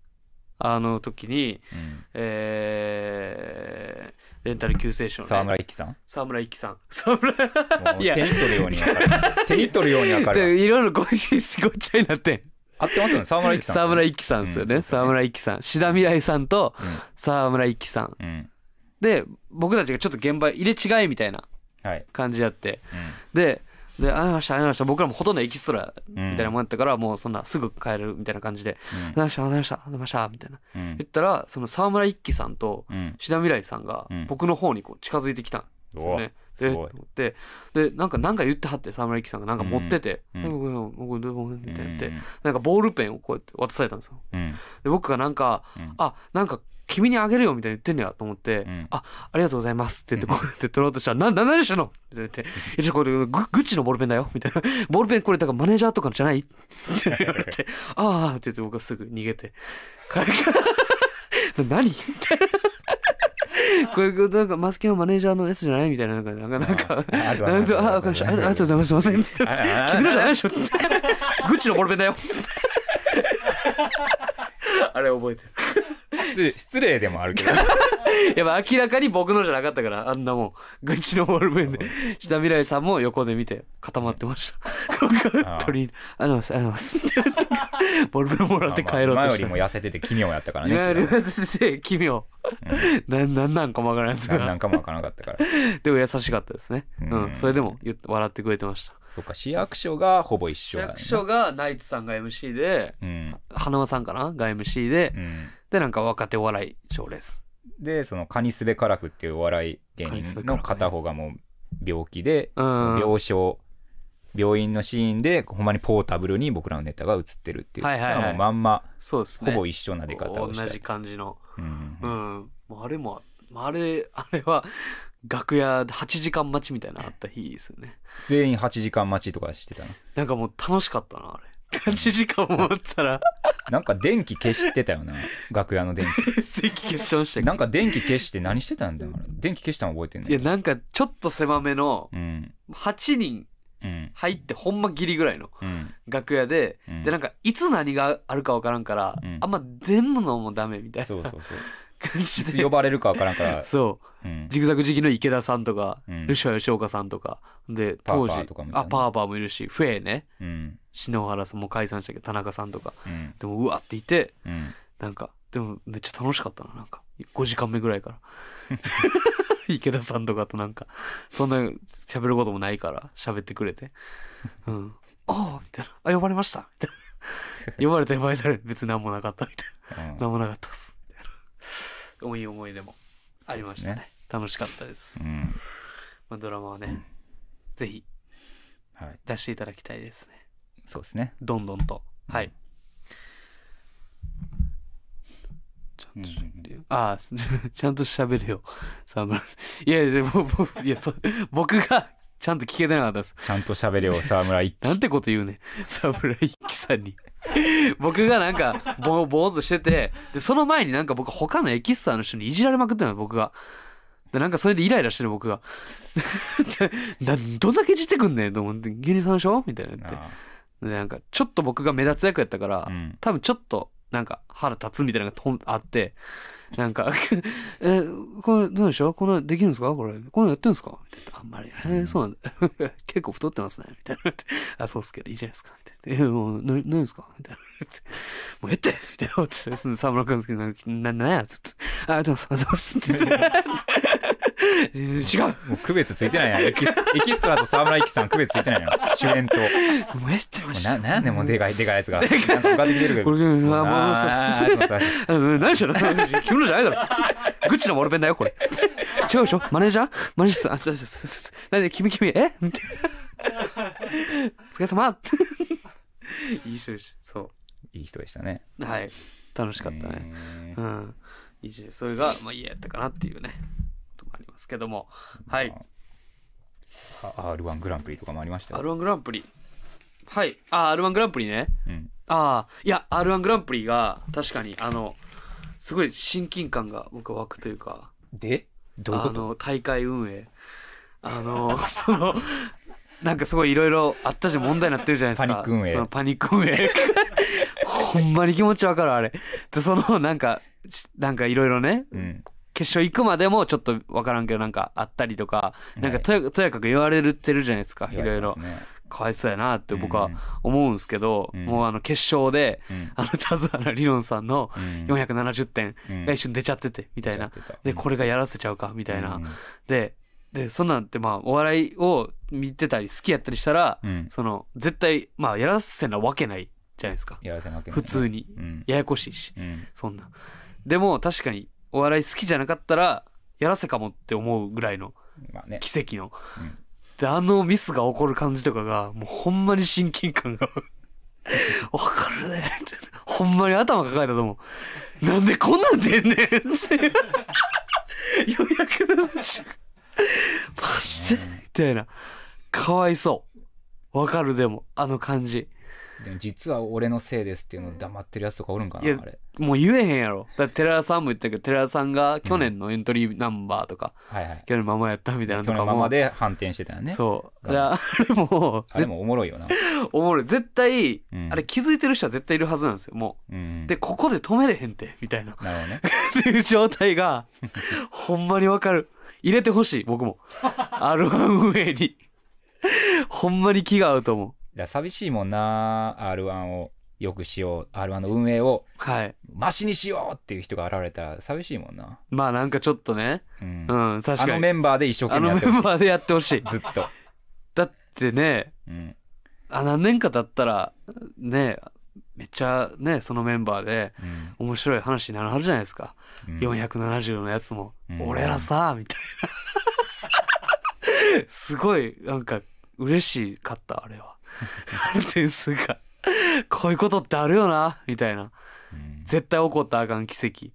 あの時に、うん、えー、レンタル救世主の、ね、沢村一樹さん？も沢村一樹さん。沢村。ういや。手に取るように分かる 手に取るように分かるい。ろいろごっちゃになってん。合ってますよね？沢村一樹さん沢村一樹さんですよね。うん沢村一樹さん。志田未来さんとうん。沢村一樹さん。うん。で、僕たちがちょっと現場入れ違いみたいなはい、感じやって。で、で、ありました、ありました。僕らもほとんどエキストラうん、みたいなもんやったから、もうそんなすぐ帰れるみたいな感じで、ありました、ありました、ありました、みたいな。うん。言ったら、その沢村一樹さんとうん。志田未来さんがうん。僕の方にこう近づいてきたんですよね。で、思って、で、なんか、なんか言ってはって、沢村一樹さんがなんか持ってて、うん。なんかこどうみたいな言って、うん。なんかボールペンをこうやって渡されたんですよ。うん。で、僕がなんか、うん。あ、なんか、君にあげるよみたいに言ってんねやと思って、うんあ、ありがとうございますって言って、こうやって取ろうとしたら、な、な、何してんの？って言って、一応これグ、グッチのボールペンだよみたいな。ボールペンこれ、だからマネージャーとかのじゃない？って言われて、ああって言って僕はすぐ逃げて、帰る 何？みたいな。これ、なんか、マスケのマネージャーのやつじゃない？みたいな、なんか、なんか、なんか、あああ、ございますわかりましたありがとうございます。すいません。君のじゃないでしょ？グッチのボールペンだよ。あれ覚えてる。失失礼でもあるけど やっぱ明らかに僕のじゃなかったから、あんなもん。グッチのボールペンで。下未来さんも横で見て固まってました。僕ああ取り、ありがとうございます。ありがとうございます。ボールペンもらって帰ろうまあまあ前よりとした。も痩せてて奇妙やったからね今より痩せてて奇妙。なん、なんなんかもわからないですが。ななんかもわからなかったからでも優しかったですね。ううんん。それでも言って笑ってくれてました。そっか市役所がほぼ一市緒だね役所がナイツさんが MC でうん花輪さんかな？が MC で、うんでなんか若手お笑い賞レースでそのカニスベカラクっていうお笑い芸人の片方がもう病気で、うん。病床病院のシーンでほんまにポータブルに僕らのネタが映ってるっていう、はいはいはい。うまんまそうですね。ほぼ一緒な出方をした。同じ感じの。うんううん。あれもあれあれは楽屋で8時間待ちみたいなのあった日ですよね。全員8時間待ちとかしてたの？なんかもう楽しかったなあれ8時間も待ったら。なんか電気消してたよな。楽屋の電 席消してました気なんか電気消して何してたんだよ電気消したの覚えてんいやねなんかちょっと狭めのうん。8人うん。入ってほんまギリぐらいのうん。楽屋で、うん。でなんかいつ何があるかわからんから、うん。あんま出んのもダメみたいな。そうそうそう感じで呼ばれるかわからんから、そう。うん、ジグザグ時期の池田さんとか、うん。ルシファー吉岡さんとか。でパー当時パーとかもいたね。あパーパーもいるしフェイね。うん。篠原さんも解散したけど田中さんとか。うん。でもうわっていてうん。なんかでもめっちゃ楽しかったななんか。5時間目ぐらいから。池田さんとかとなんかそんな喋ることもないから喋ってくれて。うん。ああみたいな。あ呼ばれました。みたいな。呼ばれた呼ばれたら別に何もなかったみたいな。うん。何もなかったっすみたい思い出もありましたね。そうです楽しかったです、うん。まあ、ドラマはね、ぜひはい。出していただきたいですね。そうですね。どんどんと。はい。うん。うんうんああ、ち ちゃんと喋れよ、沢村。いやいや、もういやそ僕がちゃんと聞けてなかったです。ちゃんと喋れよ沢村一なんてこと言うねん、沢村一樹さんに。僕がなんか、ぼーぼーっとしてて、で、その前になんか僕他のエキストラの人にいじられまくってんの、僕が。で、なんかそれでイライラしてる僕が。などんだけいじってくんねんと思って、芸人さんでしょみたいな言って。あで、なんか、ちょっと僕が目立つ役やったから、あうん多分ちょっとなんか腹立つみたいなのがとんあってなんか えこれどうでしょう？このできるんですか？これ。このやってるんですか？みたいなあんまりえーそうなんだ。結構太ってますね。みたいな。あそうっすけどいいじゃないですか。みたいな。えもうな何ですか？みたいな。もうえって！みたいな。思って沢村君ですけどなななんや？つってあありがとうございますって違うもう区別ついてないやんエキストラと沢村一樹さん区別ついてないやん主演とももうえってマジうななんやねんもうでかいでかいやつがなんか浮かんできてるけどこれあもうあそうーあ何しろ君のじゃないだろ。グッチのボールペンだよ、これ。違うでしょマネージャーマネージャーさんあ。なんで、君君、えみたいな。お疲れ様いい人でしそいい人でしたねう。はい。楽しかったね。うん。いい人それが、まあ、いいやったかなっていうね。ますけども。はい。あ R1 グランプリとかもありましたよ。R1 グランプリ。はい。あ、R1 グランプリね。うん。ああ、いや、R1 グランプリが、確かに、あの、すごい親近感が僕は湧くというか、で？どういうこと？あの大会運営。あの そのなんかすごいいろいろあったじゃん問題になってるじゃないですか。パニック運営。そのパニック運営。ほんまに気持ちわかるあれ。でそのなんかしなんかいろいろねうん決勝行くまでもちょっとわからんけどなんかあったりとかなんかとや,、とやかく言われてるじゃないですかいろいろ。かわいそうやなって僕はうん。思うんですけど、うん。もうあの決勝でうん。あの田津原理論さんのうん。470点うん。が一瞬出ちゃっててみたいな、やってた。でこれがやらせちゃうかみたいな、うん。ででそんなんってまあお笑いを見てたり好きやったりしたら、うん。その絶対まあやらせなわけないじゃないですか。やらせなきゃいけない普通に。うん。ややこしいし。うん。そんな。でも確かにお笑い好きじゃなかったらやらせかもって思うぐらいのまあね。奇跡の、うん。であのミスが起こる感じとかがもうほんまに親近感が。わかるねってほんまに頭抱えたと思う。なんでこんなん出んねんって。470マジで。みたいな。かわいそう。わかるでもあの感じでも実は俺のせいですっていうのを黙ってるやつとかおるんかなあれ。もう言えへんやろ。だ寺田さんも言ったけど寺田さんが去年のエントリーナンバーとか、はいはい。去年ままやったみたいなのとかも。去年ままで反転してたよね。そう。あれもあれもおもろいよな。おもろい。絶対、うん。あれ気づいてる人は絶対いるはずなんですよもう。ん。うでここで止めれへんってみたいな。なるほどね。っていう状態が ほんまにわかる。入れてほしい僕も。R1 運営に。ほんまに気が合うと思うだ寂しいもんな R1 をよくしよう R1 の運営をはい。マシにしようっていう人が現れたら寂しいもんな。まあなんかちょっとね。うん。うん確かに。あのメンバーで一生懸あのメ命やってほしい。ンバーでやってほしい。ずっと。だってねうん。あ何年か経ったらねめっちゃねそのメンバーでうん。面白い話になるはずじゃないですか、うん。470のやつも、うん。俺らさみたいな。すごいなんか嬉しかったあれは点数がこういうことってあるよなみたいな。うん。絶対起こったらあかん奇跡。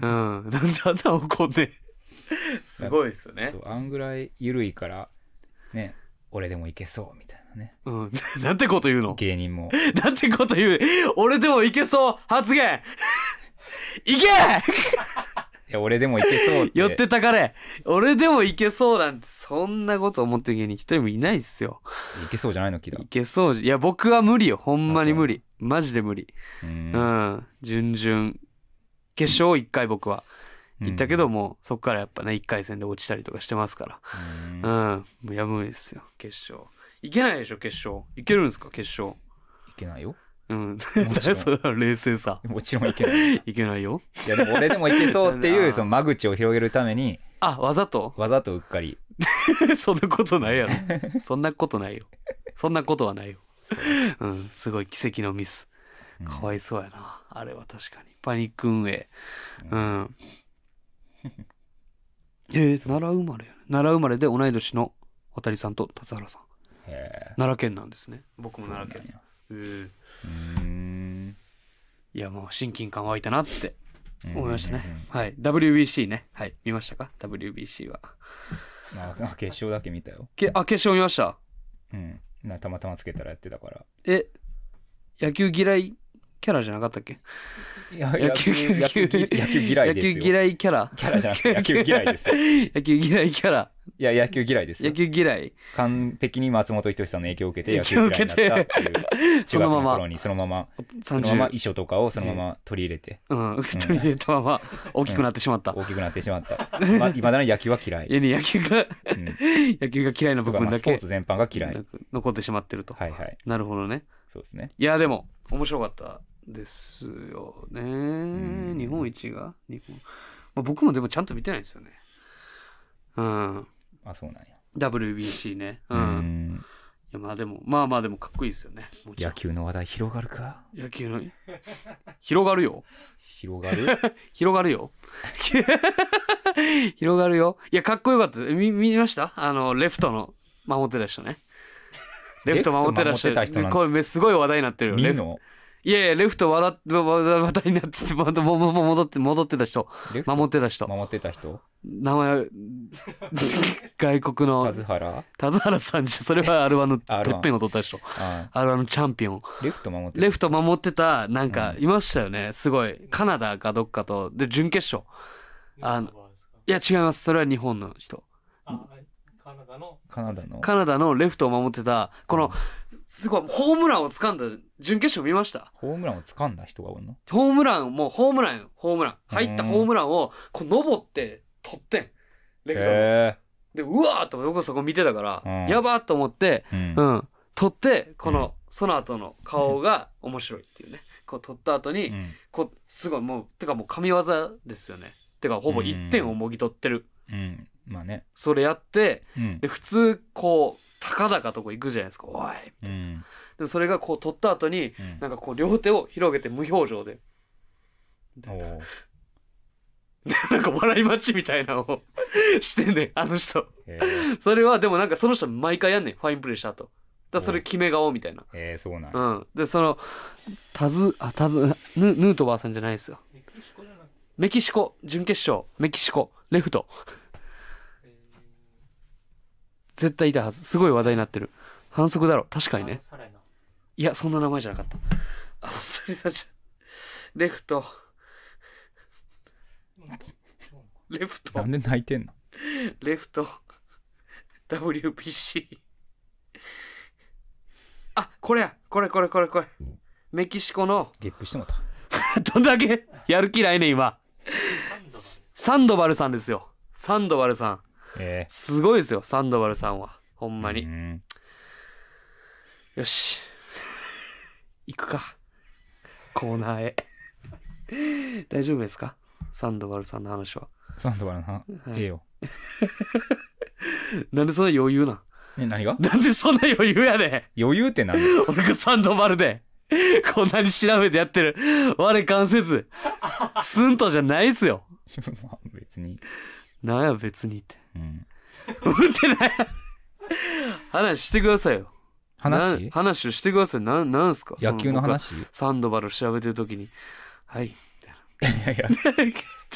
うん。なんであんな起こんねんすごいですよね。そうあんぐらい緩いからね俺でもいけそうみたいなね。うん。なんてこと言うの？芸人も。なんてこと言う？俺でもいけそう！発言！いけ！いや俺でもいけそうって。寄ってたかれ。俺でもいけそうなんてそんなこと思ってる芸人一人もいないっすよ。いけそうじゃないのキダいけそういや僕は無理よ。ほんまに無理。マジで無理。ううん。ん。準々。決勝1回僕は。行ったけども、そっからやっぱね1回戦で落ちたりとかしてますかうん。らうん。もうやむいですよ。決勝。いけないでしょ決勝。いけるんですか決勝。いけないようん。冷静さ。もちろんいけない。いいけないよ。やでも俺でもいけそうっていう その間口を広げるためにあわざと？わざとうっかり。そんなことないやろ。そんなことないよ。そんなことはないよ。う。んすごい奇跡のミス。うん。かわいそうやな、あれは確かに。パニック運営。うん、えー、奈良生まれ奈良生まれで同い年の渡さんと達原さん。へ奈良県なんですね。僕えも奈良県。そうんいやもう親近感湧いたなって思いましたね、はい。WBC ね。はい。見ましたか？WBC は。まあ決勝だけ見たよ。けあ決勝見ました？うん。なたまたまつけたらやってたから。え野球嫌いキャラじゃなかったっけ？野球野球ぎ野球嫌い野球嫌いキャラ？キャラじゃなくて野球嫌いですよ。野球嫌いキャラ？いや野球嫌いです。よ野球嫌い。完璧に松本人志さんの影響を受けて野球嫌いになったっていう 中学の頃にそのまま。そのまま30衣装とかをそのまま取り入れて。うん。取り入れたまま大きくなってしまった、大きくなってしまった。まいまだに野球は嫌い、家に野球がうん、野球が嫌いな部分だけ。あスポーツ全般が嫌い。残ってしまってると、はいはい。なるほどね。そうですね。いやでも面白かったですよね。ん。日本一が？日本、まあ、僕もでもちゃんと見てないんですよね。うん。あそうなんや。WBC ね。う、うん。んいやまあでもまあまあでもかっこいいですよね。野球の話題広がるか？野球の？広がるよ。広がる？広がるよ。広がるよ。いやかっこよかった。見見ました？あのレフトの守ってた人ね。レフト守ってた人。レフト守ってた人なんて。これすごい話題になってるよ。レフ見んの？いやいやレフト笑って話題になってて またももも戻って戻ってた人。守ってた人。守ってた人？名前 外国の。田津原？田津原さんじゃそれは R1 のて R1 っぺんを取った人。あ R1 のチャンピオン。レフト守ってたレフト守ってたなんかいましたよね。すごい。カナダかどっかと。で準決勝。あのいや違います。それは日本の人。あカナダの？カナダの？カナダのレフトを守ってたこのすごいホームランを掴んだ準決勝見ました？ホームランを掴んだ人がおるの？ホームランもうホームランよホームラン。入ったホームランをこう登って取ってん。レフトでうわーっと僕そこ見てたから、うん。やばーっと思ってえうん。うん。取ってこの、うん。その後の顔が面白いっていうね。こう取った後に、うん。こうすごいもうてかもう神業ですよね。てかほぼ1点をもぎ取ってる、うん。まあね。それやってうん。で普通こう高々とこ行くじゃないですか。おいうん。でそれがこう取った後にうん。なんかこう両手を広げて無表情で。なんか笑い待ちみたいなのを してんねんあの人。それはでもなんかその人毎回やんねんファインプレーした後。だそれ決め顔みたいな。へえそうなんや。うん。でそのタズあタズヌヌートバーさんじゃないですよ。メキシコじゃなくて、メキシコ準決勝。メキシコレフト。え絶対いたはず。すごい話題になってる。反則だろ。確かーにね。いやそんな名前じゃなかった。あそれだじゃレフト。レフト。なんで泣いてんの？レフト。WBC あこれや。これこれこれこれ。メキシコの。ゲップしてもた。どんだけ？やる気ないね今。サンドバルさんですよ。サンドバルさんへすごいですよサンドバルさんは。ほんえまに、うん。よし。行くか。コーナーへ。大丈夫ですか？サンドバルさんの話は。サンドバルなはい。ええよ。なんでそんな余裕なん？え何が？なんでそんな余裕やねん。余裕ってなんだ俺がサンドバルでこんなに調べてやってる。我関せず。スンとじゃないっすよ。まあ別に。なんや別にってうん。うん。ってない話してくださいよ話話をしてくださいななん。すか野球の話サンドバル調べてる時にはいいやいや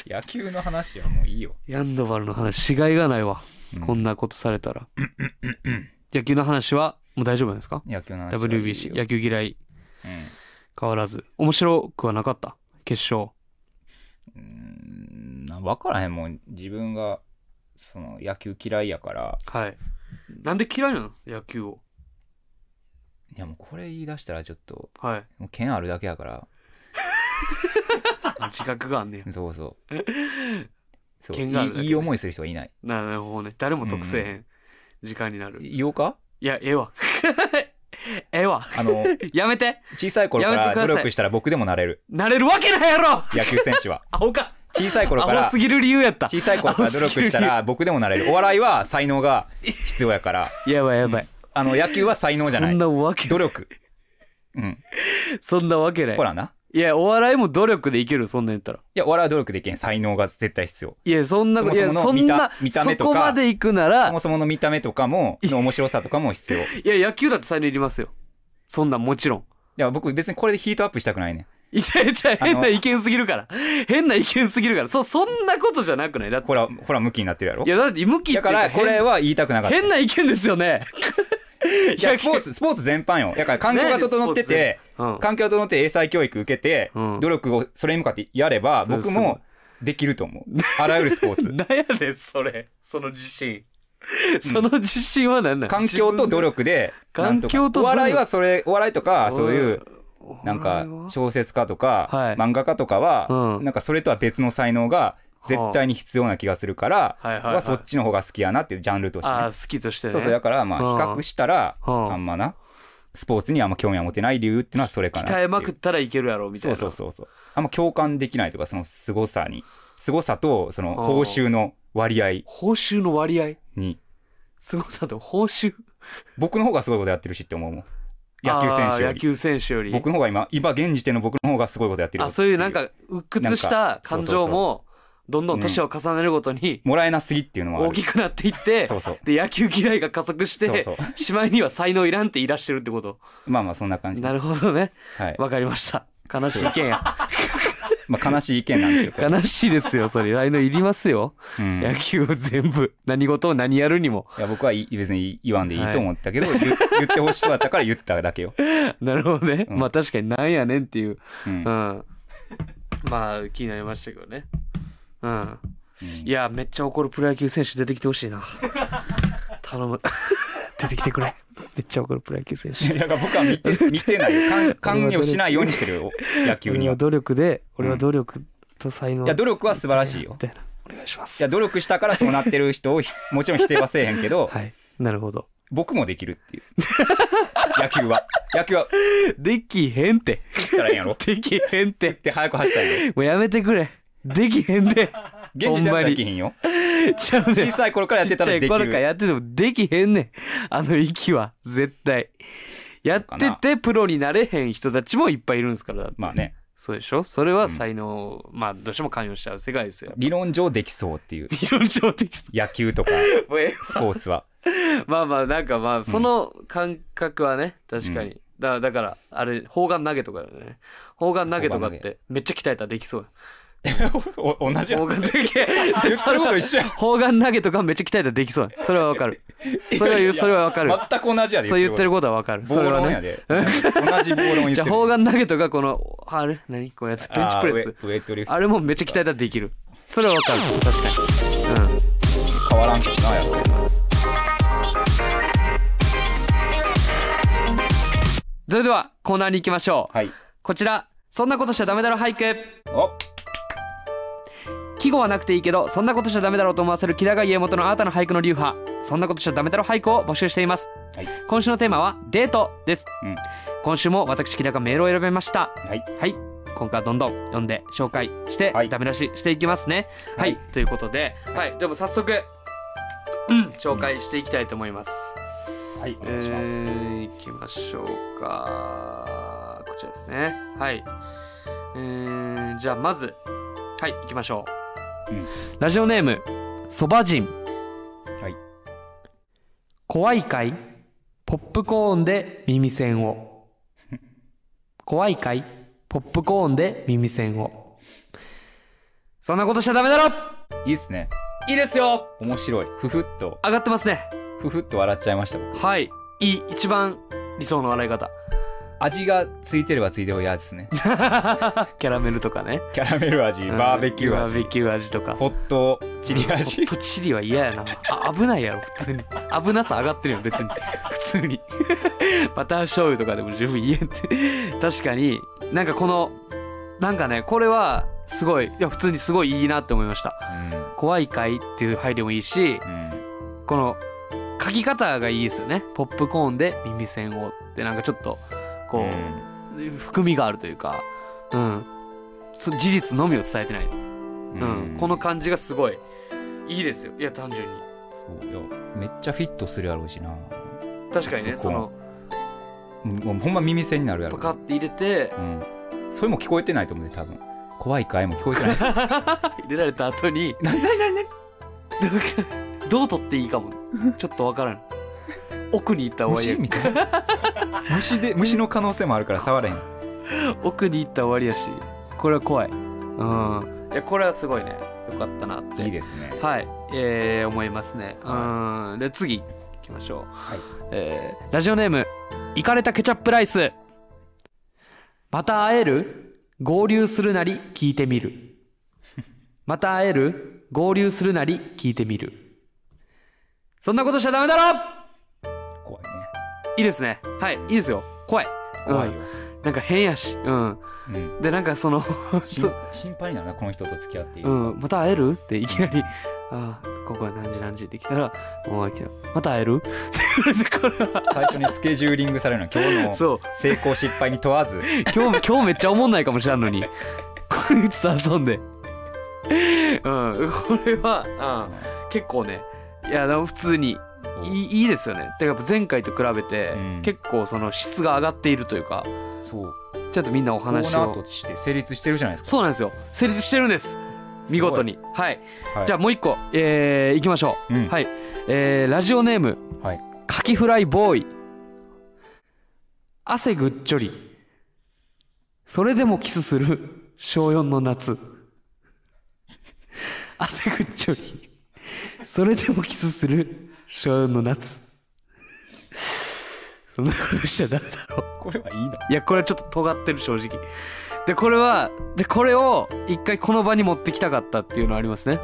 野球の話はもういいよ、ヤンドバルの話しがいがないわ、うん。こん。なことされたら野球の話はもう大丈夫ですか野球の話 WBC 野球嫌いうん。変わらず面白くはなかった決勝うん。分からへん。もん。自分がその野球嫌いやから。はい。なんで嫌いなの？野球を。いやもうこれ言い出したらちょっとはい。もう剣あるだけやから。自覚があんねんそうそう。そう剣があるだけねいいいい思いする人はいない。ななるほどね。誰も得せえへん。時間になる、い言おうか？やええわ。ええわ。あのやめて。小さい頃からやめてください。努力したら僕でもなれる。なれるわけないやろ。野球選手は。アホか小さい頃からアホすぎる理由やった。小さい頃から努力したら僕でもなれる。お笑いは才能が必要やから。やばいやばい、あの野球は才能じゃなそいんなわけ努力。うん。そんなわけない。ほらな。いやお笑いも努力でいけるそんなん言ったら。いやお笑いは努力できん。才能が絶対必要。いやそんなそもそもの見たそんな見た目とかそこまで行くなそらもそもの見た目とかもの面白さとかも必要。いいや野球だって才能いりますよ。そんなんもちろん。や僕別にこれでヒートアップしたくないねいやいや変な意見すぎるから。変な意見すぎるから。そそんなことじゃなくない？だって。ほらほら向きになってるやろ？いやだって向きだからこれ変は言いたくなかった。変な意見ですよね。いやスポーツスポーツ全般よ。だから環境が整っててうん。環境が整って英才教育受けてうん。努力をそれに向かってやれば僕もできると思う。あらゆるスポーツ。なんやねんそれ。その自信。その自信は何なん？環境と努力で環境と努力。お笑いはそれお笑いとかそういうおなんか小説家とかはい。漫画家とかはうん。なんかそれとは別の才能が絶対に必要な気がするからはいはいはい。はそっちの方が好きやなっていうジャンルとしてね。ああ好きとしてね。そうそうだからまあうん。比較したらうん。あんまなスポーツにあんま興味は持てない理由っていうのはそれかなっていう。鍛えまくったらいけるやろみたそいうな。そうそうそうあんま共感できないとかその凄さに。凄さとその報酬の割合。報酬の割合？に。すごさと報酬？僕の方がすごいことやってるしって思うもん野球選手より。野球選手より。僕の方が今今現時点の僕の方がすごいことやってる。よあそういうなんか鬱屈した感情もどんどん年を重ねるごとにもらえなすぎっていうのもある。大きくなっていってそうそう。で野球嫌いが加速してしまいには才能いらんって言い出してるってこと。まあまあそんな感じなるほどね。はい。わかりました。悲しい意見や まあ悲しい意見なんですよ悲しいですよそれ。才能いりますよ。うん。野球を全部何事を何やるにも。いや僕はい別に言わんでいいと思ったけど、言言ってほしそうだったから言っただけよ、なるほどね。うん。まあ確かになんやねんっていう。うん。うん。まあ気になりましたけどね。うん。うん。いやめっちゃ怒るプロ野球選手出てきてほしいな頼む。出てきてくれ。めっちゃ怒るプロ野球選手。いや僕は見て 見てないよ。関 関与しないようにしてるよ野球に。は努力で俺は努力と才能。いや努力は素晴らしいよ。みたいな。お願いします。いや努力したからそうなってる人をひもちろん否定はせえへんけどはい。なるほど。僕もできるっていう。野球は。野球は。できへんって。言ったらええんやろ。できへんって。って早く走ったんよ。もうやめてくれ。できへんで現時点ではできひんよ。ちゃうねん。小さい頃からやってたらできちっちゃい頃からるやっててもできへんねん。あの息は。絶対。やっててプロになれへん人たちもいっぱいいるんですから。まあね。そうでしょ？それは才能、まあどうしても関与しちゃう世界ですよ。理論上できそうっていう。理論上的野球とか。もうええスポーツは。まあまあなんかまあその感覚はね確かに、だだからあれ砲丸投げとかだよね。砲丸投げとかっ砲丸投てめっちゃ鍛えたらできそう お同じやん。砲丸投げ言ってること一緒やん。砲丸投げとかめっちゃ鍛えたらできそう。やそれはわかる。それは言うそれはわかる。全く同じやでそう言ってることはわかる。暴それは論やねで同じ暴論言ってる。じゃあ砲丸投げとかこのあれ？何こうやつ？ベンチプレス？あーウェウトリフト。あれもめっちゃ鍛えたらできる。それはわかる。確かに。うん。変わらんけどなやっぱり。それではコーナーに行きましょう。はい。こちら。そんなことしちゃダメだろ俳句。お季語はなくていいけどそんなことしちゃダメだろうと思わせる木田が家元の新たな俳句の流派。そんなことしちゃダメだろ俳句を募集しています、はい。今週のテーマはデートです、うん。今週も私木田がメールを選びました。はい。はい。今回はどんどん読んで紹介して、はい。ダメ出ししていきますね。はい、はい。ということではい。でも早速うん。紹介していきたいと思います。はいおえ願いします、ー、いきましょうか。こちらですね。はい。えー、じゃあまずはい行きましょう、うん。ラジオネームそば人はい。怖いかい？ポップコーンで耳栓を。怖いかい？ポップコーンで耳栓を。そんなことしちゃダメだろ！いいっすね。いいですよ！面白い。ふふっと。上がってますね。ふふっと笑っちゃいました僕。はい。いい一番理想の笑い方味がついてればついても嫌ですね。キャラメルとかね。キャラメル味バーベキュー味。バーベキュー味とか。ホットチリホ味ットチリは嫌やな。あ危ないやろ普通に。危なさ上がってるよ別に。普通に。バター醤油とかでも十分言えんって。確かに。なんかこのなんかねこれはすごいいや普通にすごいいいなって思いました。怖いかいっていう配慮もいいしうんうん。この書き方がいいですよね。ポップコーンで耳栓をってなんかちょっとこう、含みがあるというかうん。そ事実のみを伝えてない、うん。この感じがすごいいいですよ。いや単純に。そう。いやめっちゃフィットするやろうしな。確かにねそのもうほんま耳栓になるやろ。パカって入れてうん。それも聞こえてないと思うね多分。怖いかいも聞こえてない。入れられた後になになにな。になにどう取っていいかも。ちょっとわからん奥に行った方がいい虫みたい。な虫で虫の可能性もあるから触れへん。奥に行ったら終わりやし。これは怖い。うん。いやこれはすごいね。よかったなって。いいですね。はい、えー、思いますね。うん。で、次、行きましょう。はい。えー、ラジオネーム、イカれたケチャップライス。また会える？合流するなり聞いてみる。また会える？合流するなり聞いてみる。そんなことしちゃダメだろいいですね。はい、いいですよ。怖い。怖いよ。うん。なんか変やし。うん。うん。で、なんかその、心配になるなこの人と付き合っていいうん、また会える？っていきなり、ああ、ここは何時何時できたら、もうまた会える？最初にスケジューリングされるの今日のそう、成功失敗に問わず。今日、今日めっちゃ思んないかもしれんのに、こいつ遊んで。うん、これは、うん、結構ね、いや、でも普通に、いいいいですよね。てかやっぱ前回と比べて、うん結構その質が上がっているというか、そうちゃんとみんなお話を。ーとして成立してるじゃないですかそうなんですよ。成立してるんです。見事に。はい。はいじゃあもう一個、えー、いきましょう。うんはい。えー、ラジオネーム、はいカキフライボーイ。汗ぐっちょり。それでもキスする小4の夏。汗ぐっちょり。それでもキスする小4の夏。そんなことしちゃダメだろ。これはいいのいや、これはちょっと尖ってる正直。で、これは、で、これを一回この場に持ってきたかったっていうのはありますね。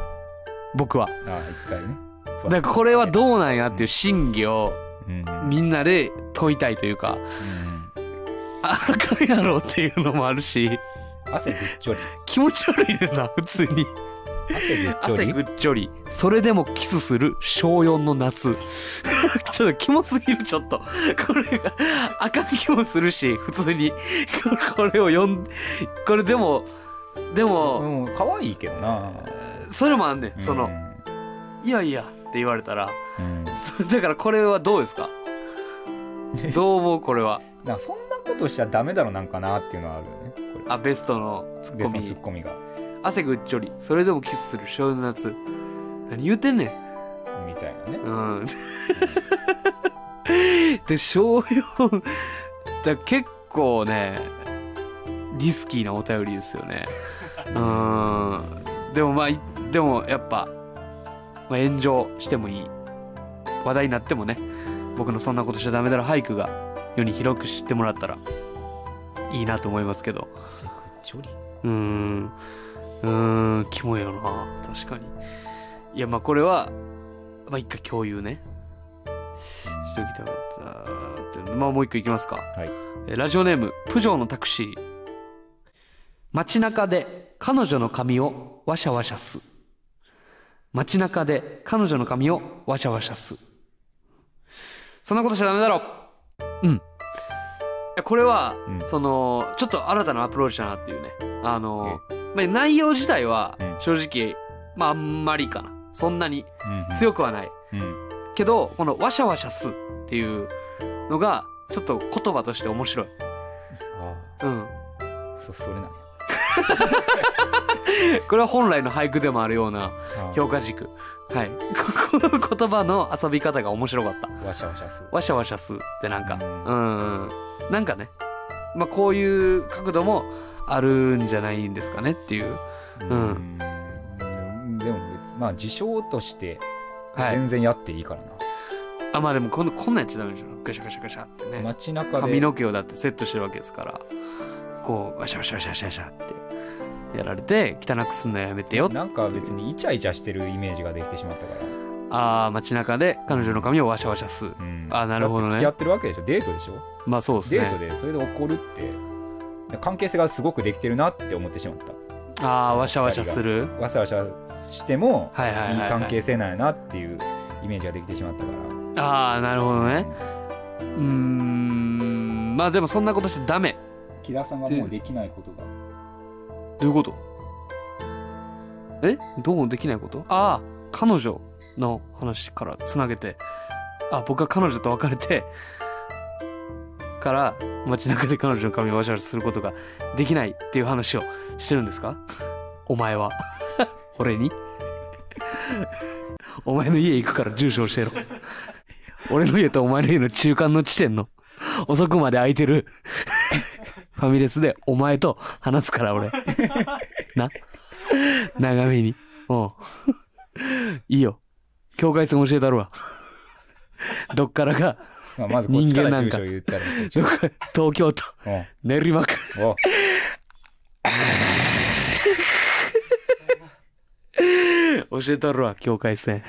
僕は。ああ一回ねだからこれはどうなんやっていう真偽をうんみんなで問いたいというか、うんああかんやろっていうのもあるし、汗ぐっちょり気持ち悪いねんな、普通に。汗ぐっちょり？汗ぐっちょり。それでもキスする小4の夏。ちょっとキモすぎる、ちょっと。これが、あかん気もするし、普通に。これを読ん、これでも、でも、うん可愛いけどなそれもあんねん。その、いやいやって言われたら、うんそだからこれはどうですか？どう思うこれは？そんなことしちゃダメだろなんかなっていうのはあるよねあ、ベストのツッコミベストのツッ。コミが汗ぐっちょり。それでもキスする少年の夏。何言うてんねん。みたいなねうん。で、小4、だ結構ね、リスキーなお便りですよね。うん。でもまあ、いでもやっぱ、まあ、炎上してもいい。話題になってもね、僕のそんなことしちゃダメだろ俳句が世に広く知ってもらったらいいなと思いますけど。汗ぐっちょりうーん。うーん、キモいよな。確かに。いや、まあこれは、まあ一回共有ね。しておきたかった。まあもう一個いきますか。はいえーラジオネーム、プジョーのタクシー。街中で彼女の髪をワシャワシャす。街中で彼女の髪をワシャワシャす。そんなことしちゃダメだろ。うん。これは、うんその、ちょっと新たなアプローチだなっていうね。あの、まあ、内容自体はうん。正直、まああんまりかな。そんなにうん強くはない。うん。けど、このワシャワシャすっっていうのがちょっと言葉として面白い。あうん。あそそれなんや。これは本来の俳句でもあるような評価軸。はい。この言葉の遊び方が面白かった。わしゃわしゃす。わしゃわしゃすってなんか。うんうん。なんかね。まあこういう角度もあるんじゃないんですかねっていう。うん。でも別まあ事象としてはい。全然やっていいからな、あまあでもこんこんなんやっちゃダメでしょ。ガシャガシャガシャってね。街中で。髪の毛をだってセットしてるわけですから。こうワシャワシャワシャワシャワシャってやられて汚くすんのやめてよなんか別にイチャイチャしてるイメージができてしまったから、ああ街中で彼女の髪をワシャワシャす。うん。あなるほどね。だって付き合ってるわけでしょ。デートでしょ。まあそうですデートねでそれで怒るって関係性がすごくできてるなって思ってしまった。ああワシャワシャする。わさわさしてもはいはい関係性なんやなっていうイメージができてしまったから。ああなるほどね。うーん。まあでもそんなことしてダメ。木田さんがもうできないことが。どういうこと？え？どうできないこと？ああ彼女の話からつなげて。あ僕は彼女と別れてから街中で彼女の髪をワシャワシャすることができないっていう話をしてるんですか？お前は。俺に？お前の家行くから住所教えろ。俺の家とお前の家の中間の地点の遅くまで空いてる ファミレスでお前と話すから俺。な？長めに。う。んいいよ。境界線教えたるわ。どっからがまあ、まずこっちから人間なんか。住所言ったら東京都。うん練馬区。お。教えたるわ境界線。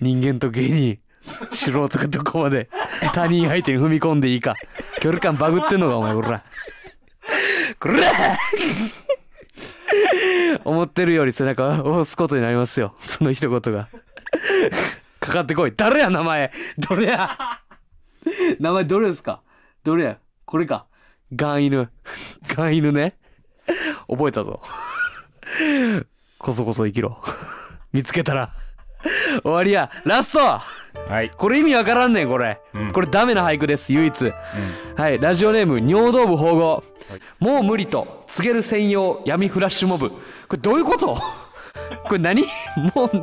人間と芸人素人がどこまで。他人相手に踏み込んでいいか。距離感バグってんのかお前こら。こら。思ってるより背中を押すことになりますよ。その一言がかかってこい。誰や名前。どれや。名前どれですか？どれや？これか。ガン犬。ガン犬ね。覚えたぞ。こそこそ生きろ。見つけたら。終わりや。ラスト。はい、これ意味わからんねんこれ、うん。これダメな俳句です唯一。はい。ラジオネーム尿道部縫合、もう無理と。告げる専用闇フラッシュモブ。これどういうこと？これ何？もうね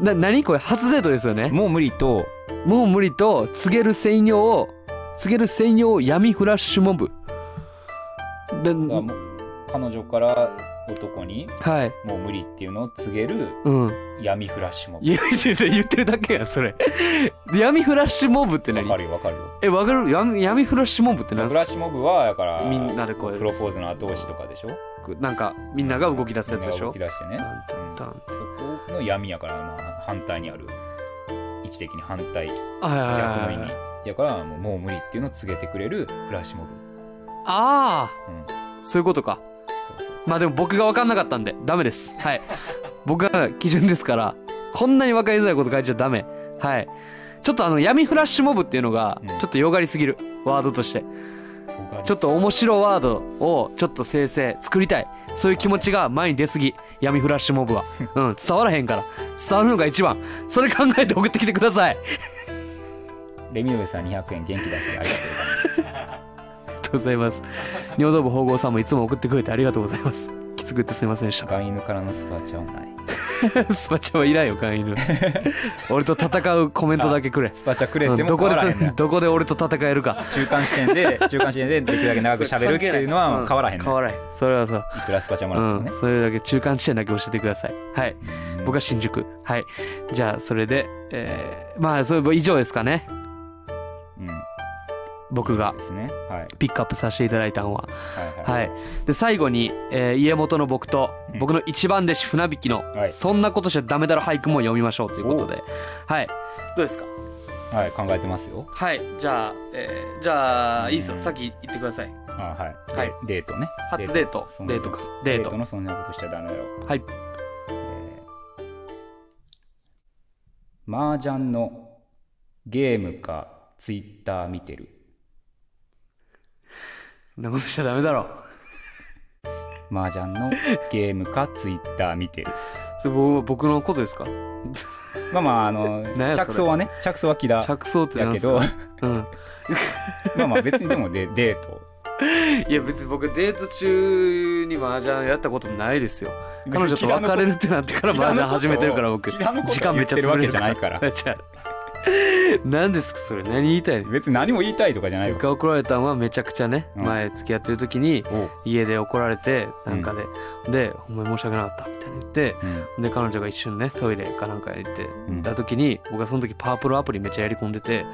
な何これ初デートですよね？もう無理と。もう無理と告げる専用告げる専用闇フラッシュモブ。であもう彼女から男にはい。もう無理っていうのを告げるうん。闇フラッシュモブ。いや言ってるだけやそれ。闇フラッシュモブってわ何かるよわかるよ。えわかる？闇闇フラッシュモブって何？フラッシュモブはだからみんなでこうプロポーズの後押しとかでしょ？なんかみんなが動き出すやつでしょ？動き出してね。タンタンタンそこの闇やから、まあ、反対にある位置的に反対逆の意味やからもうもう無理っていうのを告げてくれるフラッシュモブ、ああ。うん、そういうことか。まあでも僕が分かんなかったんでダメです。はい。僕が基準ですからこんなに分かりづらいこと書いちゃダメ。はい。ちょっとあの闇フラッシュモブっていうのがうん。ちょっとよがりすぎる。ワードとしてちょっと面白ワードをちょっと生成作りたい。そういう気持ちが前に出すぎ闇フラッシュモブは。うん伝わらへんから。伝わるのが一番。それ考えて送ってきてください。レミノベさん200円元気出してありがとうございますありがとうございます。尿道部縫合さんもいつも送ってくれてありがとうございます。きつくってすいませんでした。ガン犬からのスパチャはない スパチャはいらんよ、飼い犬。俺と戦うコメントだけくれ。スパチャくれてもうんどこで、どこで俺と戦えるか。中間視点で中間視点でできるだけ長く喋るっていうのは変わらへんね変わらへん。それはそう。いくらスパチャもうんらってもね、、それだけ中間地点だけ教えてください。はい。うん僕は新宿。はい。じゃあ、それで、えー、まあ、それ以上ですかね。うん僕がピックアップさせていただいたのは。はいはい。で、最後に、えー家元の僕とうん僕の一番弟子船引きの、はいそんなことしちゃダメだろ俳句も読みましょうということで。はい。どうですか？はい考えてますよはい。じゃあ、えーじゃあ、いいですよ。さっき言ってください。あはいはいデデートね初デート。デートか。デート。のそんなことしちゃダメだよはい。えー、麻雀のゲームかツイッター見てるそんなことしちゃダメだろ。麻雀のゲームかツイッター見てる。そで僕僕のことですか？まあまああの何やそれ。着想はね着想は木田着想ってなんですだけど。かうん。まあまあ別にでもデデート。いや別に僕デート中に麻雀やったこともないですよ。彼女と別れるってなってから麻雀始めてるから僕。木田のこと時間めっちゃ言ってるわけ潰れるじゃないから 何ですかそれ？何言いたい？の別に何も言いたいとかじゃないよ一回怒られたんはめちゃくちゃね、うん。前付き合ってる時におう。家で怒られてなんかで、で「お前申し訳なかった」みたいに言ってうん。で彼女が一瞬ねトイレかなんかへ行ってうん。た時に僕はその時パワープロアプリめっちゃやり込んでて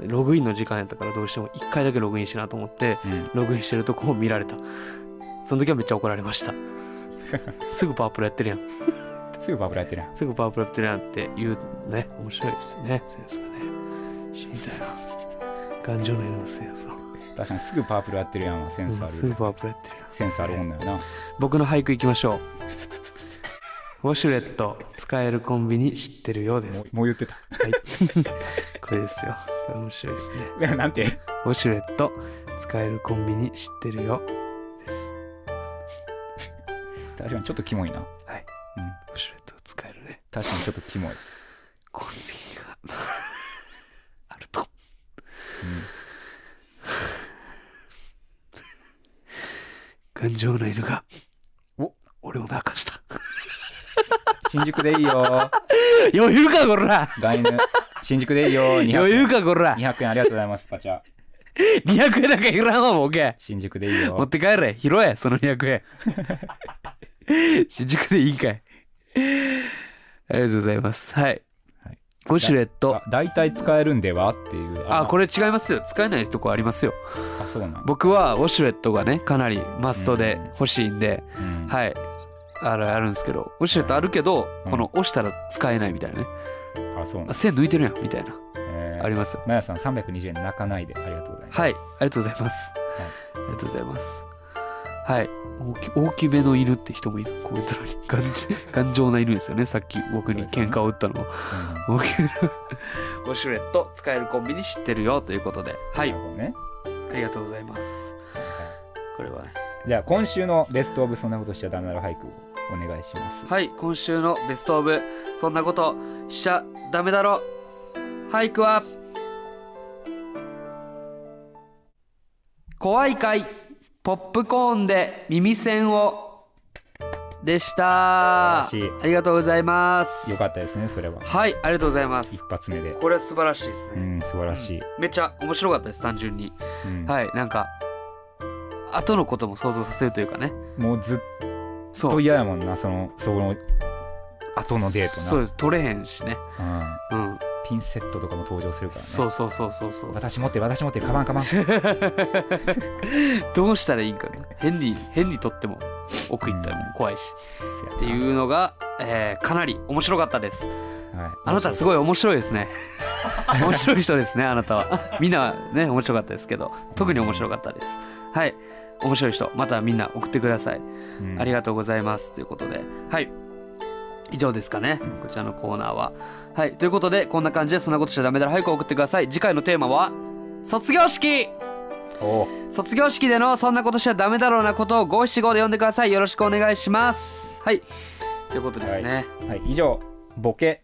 うん。ログインの時間やったからどうしても1回だけログインしなと思ってうん。ログインしてるとこを見られた。その時はめっちゃ怒られました。すぐパワープロやってるやんすぐバブルやってるすぐパワープロやってるやんって言うね。面白いですよね。センスがね。死んだよ感情の色のせいやぞ確かにすぐパープルやってるやんはセンスある。うんすぐパワープロやってるやん。センスある女よな。僕の俳句いきましょう。ウォシュレット使えるコンビニ知ってるようでもすうもう言ってた。はい。これですよ。これ面白いですね。なんて？ウォシュレット使えるコンビニ知ってるよ。です。確かにちょっとキモいな。はいうん。ウォシュレット使えるね。確かにちょっとキモい、コンビニが あると。感情の犬がお。俺を泣かした。新宿でいいよ。余裕かこら。ガイヌ新宿でいいよ。200余裕かこら。200円ありがとうございますパチャ。200円だけいらんわボケ。新宿でいいよ。持って帰れ。拾えその200円 新宿でいいんかい。ありがとうございます。はい、はい。ウォシュレット。あ大体使えるんではっていう。あこれれ違いますよ。使えないとこありますよ。あそうなん僕はウォシュレットがねかなりマストで欲しいんで、うん。はい。あるあるんですけどウォシュレットあるけど、うん。この押したら使えないみたいなね。あそうなんあ線抜いてるやんみたいな、えー。ありますよ。マヤさん320円泣かないで。ありがとうございます。はい。ありがとうございます、ありがとうございますはい。大きめの犬って人もいる。コメント欄に頑頑丈な犬ですよね。さっき僕に喧嘩を打ったのはうん大きめのウォシュレット使えるコンビニ知ってるよということで。はい。ね。ありがとうございます。これは。ねじゃあ今週のベストオブそんなことしちゃダメなら俳句お願いします。はい。今週のベストオブそんなことしちゃダメだろ。俳句は。怖い。かいポップコーンで耳栓を。でした。ありがとうございます。よかったですねそれは。はいありがとうございま一す発目で。これは素晴らしいですうね、ん素晴らしい、めっちゃ面白かったです単純に。うん。はいなんか後のことも想像させるというかね。もうずっと嫌やもんなそのその後のデートな。そうです。取れへんしね。うん。うんピンセットとかも登場するからね。そうそうそうそうそう。私持ってる私持ってる。カバンカバン。どうしたらいいんかな変に変にとっても奥行ったらもう怖いし。っていうのが、えーかなり面白かったです。はい、あなたすごい面白いですね。面白い人ですねあなたは。みんなね面白かったですけど。特に面白かったです。はい。面白い人またみんな送ってください、うん。ありがとうございます。ということで。はい。以上ですかね。こちらのコーナーははいということでこんな感じでそんなことしちゃダメだら早く送ってください。次回のテーマは卒業式。お。卒業式でのそんなことしちゃダメだろうなことを五七五で読んでください。よろしくお願いします。はいということですね、はい、以上ボケ。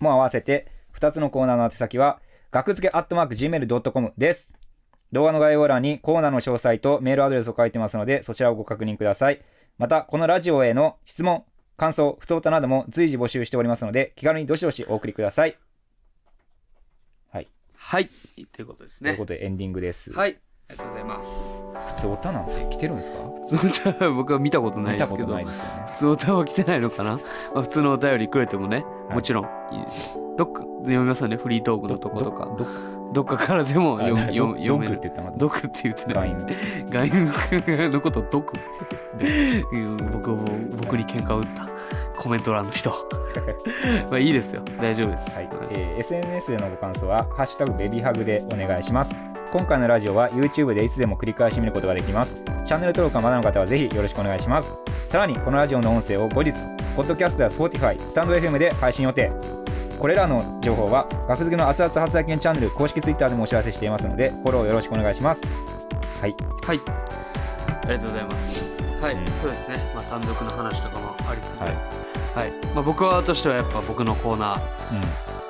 も合わせて2つのコーナーの宛先は学付けアットマーク Gmail.com です。動画の概要欄にコーナーの詳細とメールアドレスを書いてますのでそちらをご確認ください。またこのラジオへの質問感想不登歌なども随時募集しておりますので気軽にどしどしお送りください。はい。ということですね。ということでエンディングです、はい。ありがとうございます。普通オタなんて来てるんですか？普通歌は 僕は見たことない見たことですけどないですよね。普通歌は来てないのかな、まあ、普通のお便りくれてもねはい。もちろんいい。ですどっか読みますよね。フリートークのとことか。どどっかからでも読ど読どドンクって言ったのドクって言ってない。ガイン。のことドク。うん僕も僕に喧嘩を打った。コメント欄の人。まあいいですよ。大丈夫です。はい、えー SNS でのご感想は「ハッシュタグベビーハグ」でお願いします。今回のラジオは YouTube でいつでも繰り返し見ることができます。チャンネル登録がまだの方はぜひよろしくお願いします。さらにこのラジオの音声を後日ポッドキャストや Spotify スタンド FM で配信予定これらの情報は学付けの熱々初体験チャンネル公式 Twitter でもお知らせしていますのでフォローよろしくお願いします。はい。はい。ありがとうございます。はい、うん。そうですね。まあ単独の話とかもありつつ。はい。はい。まあ、僕はとしてはやっぱ僕のコーナー。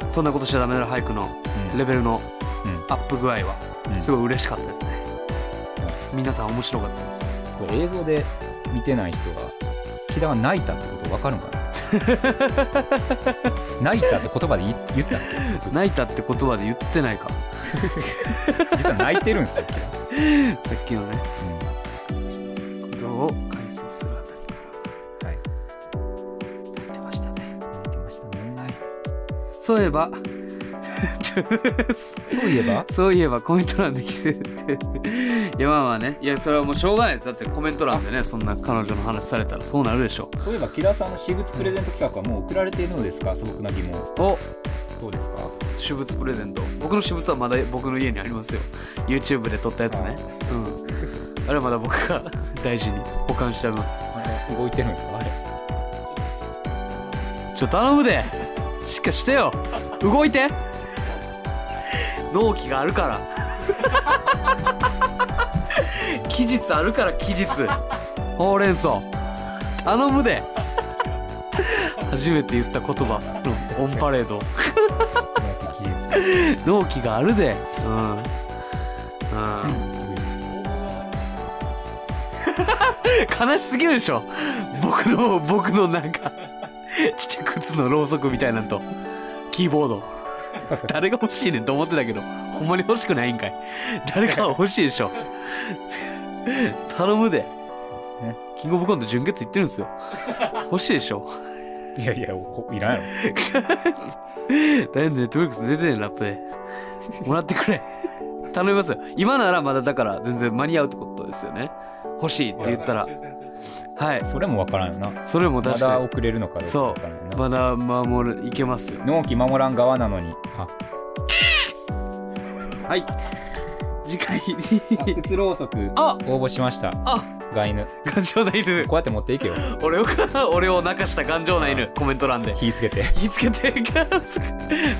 うん。そんなことしちゃダメな俳句のうん。レベルのうん。アップ具合はうん。すごい嬉しかったですね、皆さん面白かったです。これ映像で見てない人が木田が泣いたってこと分かるかな泣いたって言葉で言言ったっ泣いたって言葉で言ってないか実は泣いてるんですよ、さっきのねうんことを回想するあたりかはい泣いてましたね泣いてましたねそういえばそういえば？そういえばコメント欄で来てて。いやまあまあね。いやそれはもうしょうがないです。だってコメント欄でねそんな彼女の話されたら。そうなるでしょ。そういえば木田さんの私物プレゼント企画はもう送られているのですか？素朴な疑問。お。どうですか？私物プレゼント。僕の私物はまだ僕の家にありますよ。YouTube で撮ったやつね。うん。あれはまだ僕が 大事に保管してあります。あれ動いてるんですか？あれちょ頼むで。しっかりしてよ。動いて納期があるから。期日あるから期日。ほうれん草。頼むで。初めて言った言葉。オンパレード。納期があるで。うん。うん。悲しすぎるでしょ。僕の僕のなんかちっちゃい靴のろうそくみたいなんと。キーボード。誰が欲しいねんと思ってたけどほんまに欲しくないんかい。誰かは欲しいでしょ。頼むで。ね。キングオブコント準決行ってるんですよ。欲しいでしょ。いやいやこいらんやろ。大変ネットフリックス出てねラップで。もらってくれ。頼みますよ。今ならまだだから全然間に合うってことですよね。欲しいって言ったらはい。それも分からんよな。それもま確かに。だ遅れるのかどうかそ分からんよう。なまだ守るいけますよ。納期守らん側なのに。あはい。次回靴ろうそく。あ！応募しました。あ！ガイヌ頑丈な犬。こうやって持っていけよ。俺を俺を泣かした頑丈な犬コメント欄で。火つけて。気つけて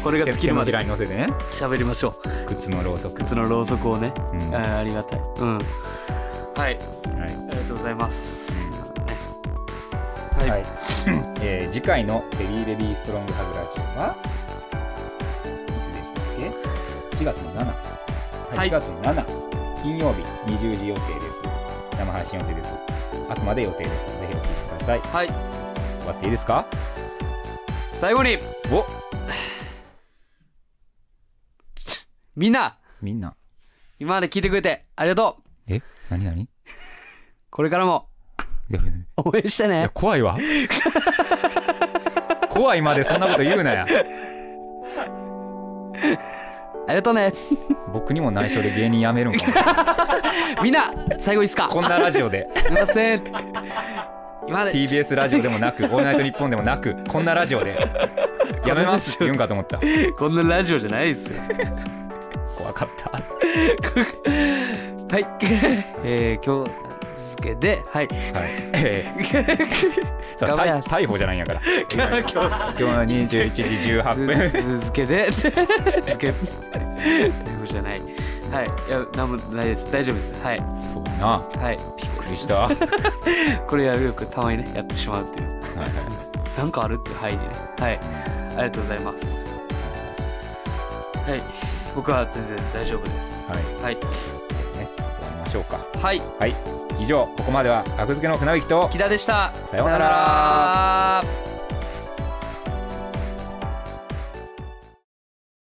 これが尽き手のひるまでらに乗せてね。喋りましょう。靴のろうそく。靴のろうそくをね、うん。あーありがたい。うん。はい。はい。ありがとうございます、ねはい、はい、えー次回の「ベリーベビーストロングハグラジオは」いつでしたっけ？4月の7、はい4月の7金曜日20時予定です。生配信予定です。あくまで予定ですぜひお聞きください。はい、終わっていいですか？最後に。お。みんな。みんな。今まで聞いてくれてありがとう。え？何何？いこれからも 応援してやね怖いわ。怖いまでそんなこと言うなや。ありがとうね。僕にも内緒で芸人辞めるんかも。みんな最後いいっすか？こんなラジオで。すいません。今まで。TBS ラジオでもなく「オールナイトニッポン」でもなくこんなラジオで。やめますって言うんかと思った。こんなラジオじゃないですよ。怖かった。はい。えー、今日付けではい。はい。えー逮逮捕じゃないんやから。今日今日。の21時18分。続けで続け。大丈夫じゃない。はい。いやなんもないです。大丈夫です。はい。そうやな。はい。びっくりした。は いこれはよくたまにねやってしまうっていう。はいなんかあるっていう範囲でね。はい。ありがとうございます。はい。僕は全然大丈夫です。はい。はいましょうか。はい。はい。以上ここまでは学付けの船引きと。木田でした。さようなら。さようなら